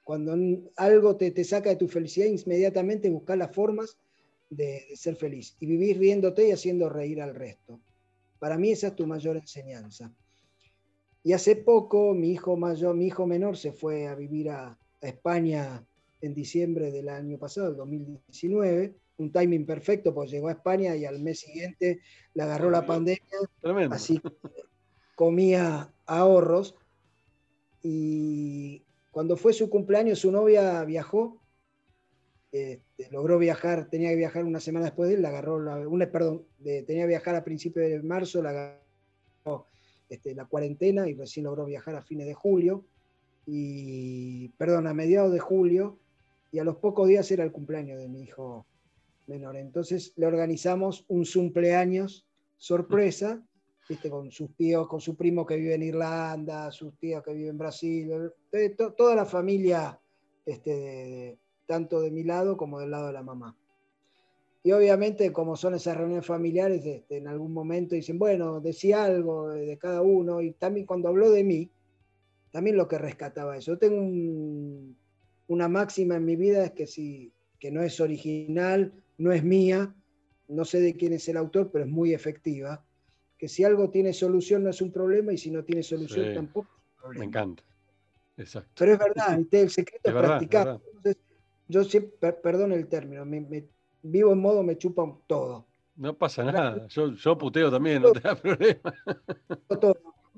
B: cuando algo te, te saca de tu felicidad, inmediatamente buscar las formas de, de, ser feliz y vivir riéndote y haciendo reír al resto. Para mí esa es tu mayor enseñanza. Y hace poco mi hijo mayor, mi hijo menor se fue a vivir a, España en diciembre del año pasado, el 2019, un timing perfecto, pues llegó a España y al mes siguiente le agarró la pandemia, así comía ahorros. Y cuando fue su cumpleaños, su novia viajó, este, logró viajar, tenía que viajar una semana después de él, la agarró, una, perdón, tenía que viajar a principios de marzo, la agarró este, la cuarentena y recién logró viajar a fines de julio, y, perdón, a mediados de julio, y a los pocos días era el cumpleaños de mi hijo menor. Entonces le organizamos un cumpleaños sorpresa, ¿viste? con sus tíos, con su primo que vive en Irlanda, sus tíos que viven en Brasil, toda la familia, este, tanto de mi lado como del lado de la mamá. Y obviamente, como son esas reuniones familiares, este, en algún momento dicen, bueno, decía algo de cada uno. Y también cuando habló de mí, también lo que rescataba eso. Yo tengo una máxima en mi vida, es que si que no es original, no es mía, no sé de quién es el autor, pero es muy efectiva. Que si algo tiene solución no es un problema y si no tiene solución tampoco es un problema.
A: Me encanta. Exacto.
B: Pero es verdad, el secreto es, practicar. yo siempre, perdón el término, me, me vivo en modo me chupan todo.
A: No pasa nada, yo, yo puteo también, no te da problema.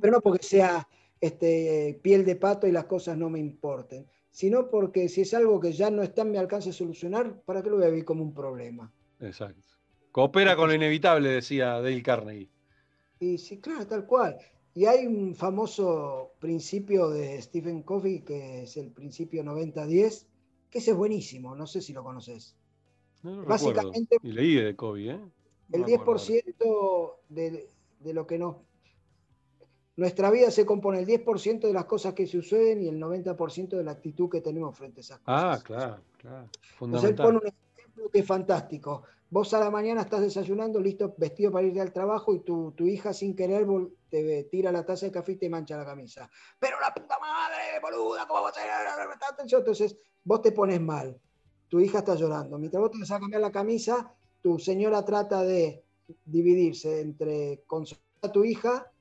B: Pero no porque sea este, piel de pato y las cosas no me importen, sino porque si es algo que ya no está en mi alcance de solucionar, ¿para qué lo voy a vivir como un problema?
A: Exacto. Coopera con lo inevitable, decía Dale Carnegie.
B: Y sí, claro, tal cual. Y hay un famoso principio de Stephen Covey, que es el principio 90-10, que ese es buenísimo, no sé si lo conoces.
A: Básicamente, y leí de COVID, ¿eh?
B: el 10% de, de, lo que nos... Nuestra vida se compone el 10% de las cosas que suceden y el 90% de la actitud que tenemos frente a esas
A: cosas. Ah, claro, claro.
B: Fundamental. Entonces él pone un ejemplo que es fantástico. Vos a la mañana estás desayunando, listo, vestido para ir al trabajo y tu, tu hija sin querer te tira la taza de café y te mancha la camisa. Pero la puta madre, boluda, ¿cómo vas a hacer? Entonces vos te pones mal tu hija está llorando. Mientras vos te vas a cambiar la camisa, tu señora trata de dividirse entre consolar a tu hija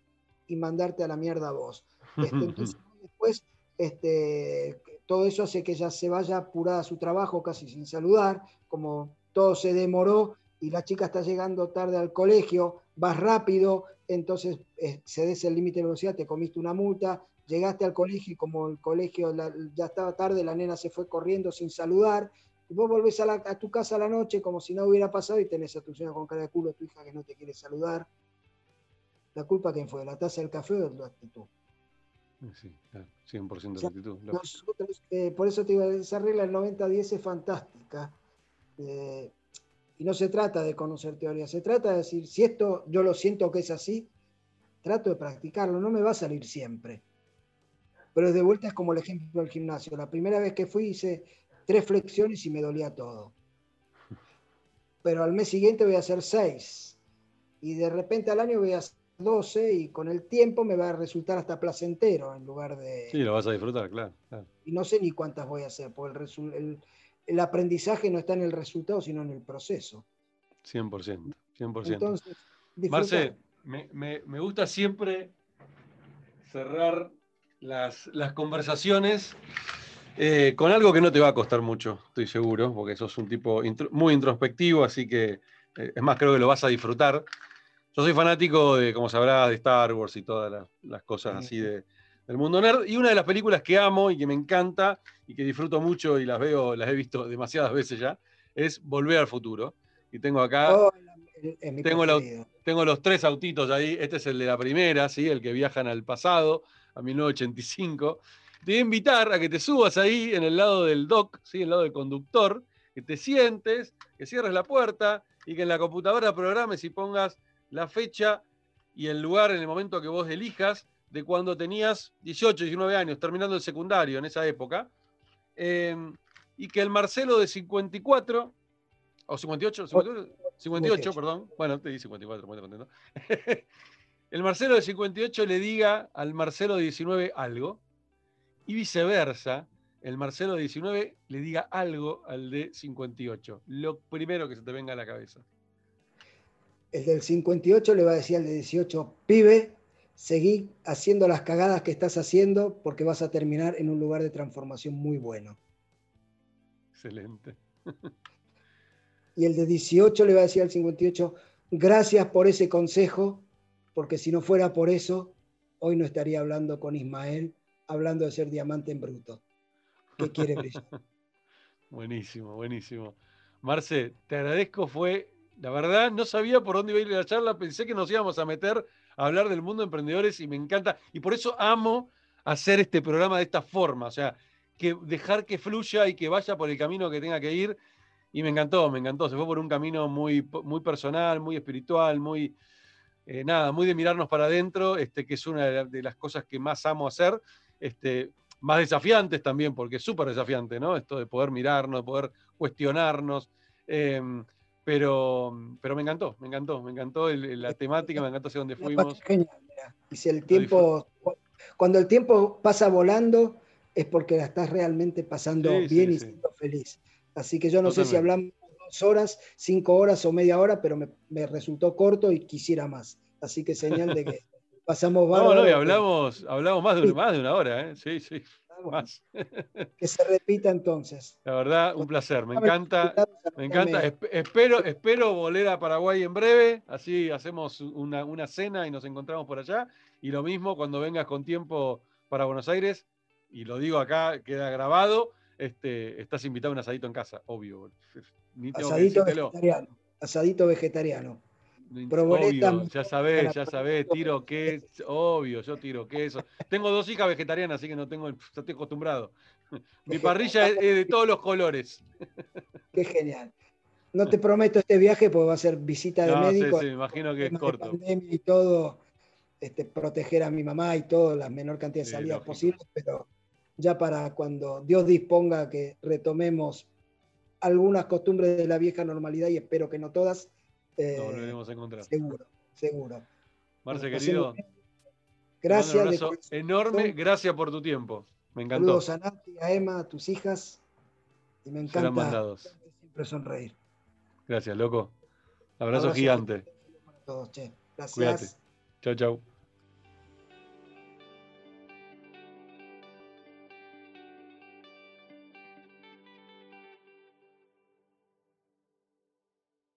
B: y mandarte a la mierda a vos. Este, entonces, después, este, todo eso hace que ella se vaya apurada a su trabajo casi sin saludar, como todo se demoró y la chica está llegando tarde al colegio, vas rápido, entonces eh, cedes el límite de velocidad, te comiste una multa, llegaste al colegio y como el colegio ya estaba tarde, la nena se fue corriendo sin saludar, y vos volvés a, tu casa a la noche como si no hubiera pasado y tenés a tu señora con cara de culo, a tu hija que no te quiere saludar. ¿La culpa quién fue? ¿La taza del café o la actitud?
A: Sí, 100% de la actitud.
B: Eh, por eso te digo, esa regla del 90-10 es fantástica. Eh, y no se trata de conocer teoría, se trata de decir, si esto yo lo siento que es así, trato de practicarlo, no me va a salir siempre. Pero de vuelta es como el ejemplo del gimnasio. La primera vez que fui hice tres flexiones y me dolía todo. Pero al mes siguiente voy a hacer seis. Y de repente al año voy a hacer 12 y con el tiempo me va a resultar hasta placentero en lugar de...
A: Sí, lo vas a disfrutar, claro.
B: Y no sé ni cuántas voy a hacer, porque el, el, aprendizaje no está en el resultado, sino en el proceso.
A: 100%, 100%. Entonces, Marce, me, me, me, gusta siempre cerrar las, las conversaciones eh, con algo que no te va a costar mucho, estoy seguro, porque sos un tipo muy introspectivo, así que eh, es más, creo que lo vas a disfrutar. Yo soy fanático de, como sabrás, de Star Wars y todas las, cosas así de, del mundo nerd. Y una de las películas que amo y que me encanta y que disfruto mucho y las veo, las he visto demasiadas veces ya, es Volver al Futuro. Y tengo acá. Oh, tengo, la, tengo los tres autitos ahí. Este es el de la primera, ¿sí? el que viajan al pasado, a 1985. Te voy a invitar a que te subas ahí en el lado del dock, ¿sí? en el lado del conductor, que te sientes, que cierres la puerta y que en la computadora programes y pongas la fecha y el lugar en el momento que vos elijas de cuando tenías 18, 19 años, terminando el secundario en esa época, em, y que el Marcelo de 54, o 58, 58, perdón, bueno, te di 54, muy contento. el Marcelo de 58 le diga al Marcelo de 19 algo, y viceversa, el Marcelo de 19 le diga algo al de 58, lo primero que se te venga a la cabeza.
B: El del 58 le va a decir al de 18, pibe, seguí haciendo las cagadas que estás haciendo porque vas a terminar en un lugar de transformación muy bueno.
A: Excelente.
B: Y el de 18 le va a decir al 58, gracias por ese consejo, porque si no fuera por eso, hoy no estaría hablando con Ismael, hablando de ser diamante en bruto. ¿Qué quiere brillar?
A: buenísimo, buenísimo. Marce, te agradezco, fue, la verdad, no sabía por dónde iba a ir la charla, pensé que nos íbamos a meter a hablar del mundo de emprendedores y me encanta, y por eso amo hacer este programa de esta forma, o sea, que dejar que fluya y que vaya por el camino que tenga que ir. Y me encantó, me encantó. Se fue por un camino muy, muy personal, muy espiritual, muy, eh, nada, muy de mirarnos para adentro, este, que es una de, las cosas que más amo hacer. Este, más desafiantes también, porque es súper desafiante, ¿no? Esto de poder mirarnos, de poder cuestionarnos. Em, pero, pero me encantó, me encantó, me encantó la temática, me encantó hacia dónde fuimos. Genial,
B: Y si el tiempo, cuando el tiempo pasa volando, es porque la estás realmente pasando bien y siendo feliz. Así que yo no sé si hablamos dos horas, cinco horas o media hora, pero me, resultó corto y quisiera más. Así que señal de que pasamos
A: No, no, y hablamos, hablamos más, de, más de una hora, ¿eh? Sí, sí. Más.
B: Que se repita entonces.
A: La verdad, un placer. Me encanta. Me encanta. Espero, espero volver a Paraguay en breve. Así hacemos una, una cena y nos encontramos por allá. Y lo mismo cuando vengas con tiempo para Buenos Aires. Y lo digo acá, queda grabado este, estás invitado a un asadito en casa, obvio.
B: asadito vegetariano. Asadito vegetariano.
A: Obvio, ya sabés, ya sabés, tiro queso, obvio, yo tiro queso. Tengo dos hijas vegetarianas, así que no tengo, estoy acostumbrado. Mi parrilla es, de todos los colores.
B: Qué genial. No te prometo este viaje porque va a ser visita de médico.
A: Sí, sí, me imagino que es corto.
B: y todo, este, proteger a mi mamá y todo, la menor cantidad de salidas posibles, pero ya para cuando Dios disponga que retomemos algunas costumbres de la vieja normalidad y espero que no todas.
A: Eh, Nos volveremos a encontrar.
B: Seguro, seguro.
A: Marce, querido.
B: Gracias. Un abrazo
A: enorme, gracias por tu tiempo. Me encantó.
B: Saludos a Nati, a Emma, a tus hijas. Y me encanta siempre sonreír.
A: Gracias, loco. Abrazo, gigante.
B: Para todos, che. Gracias.
A: Cuídate. Chau, chau.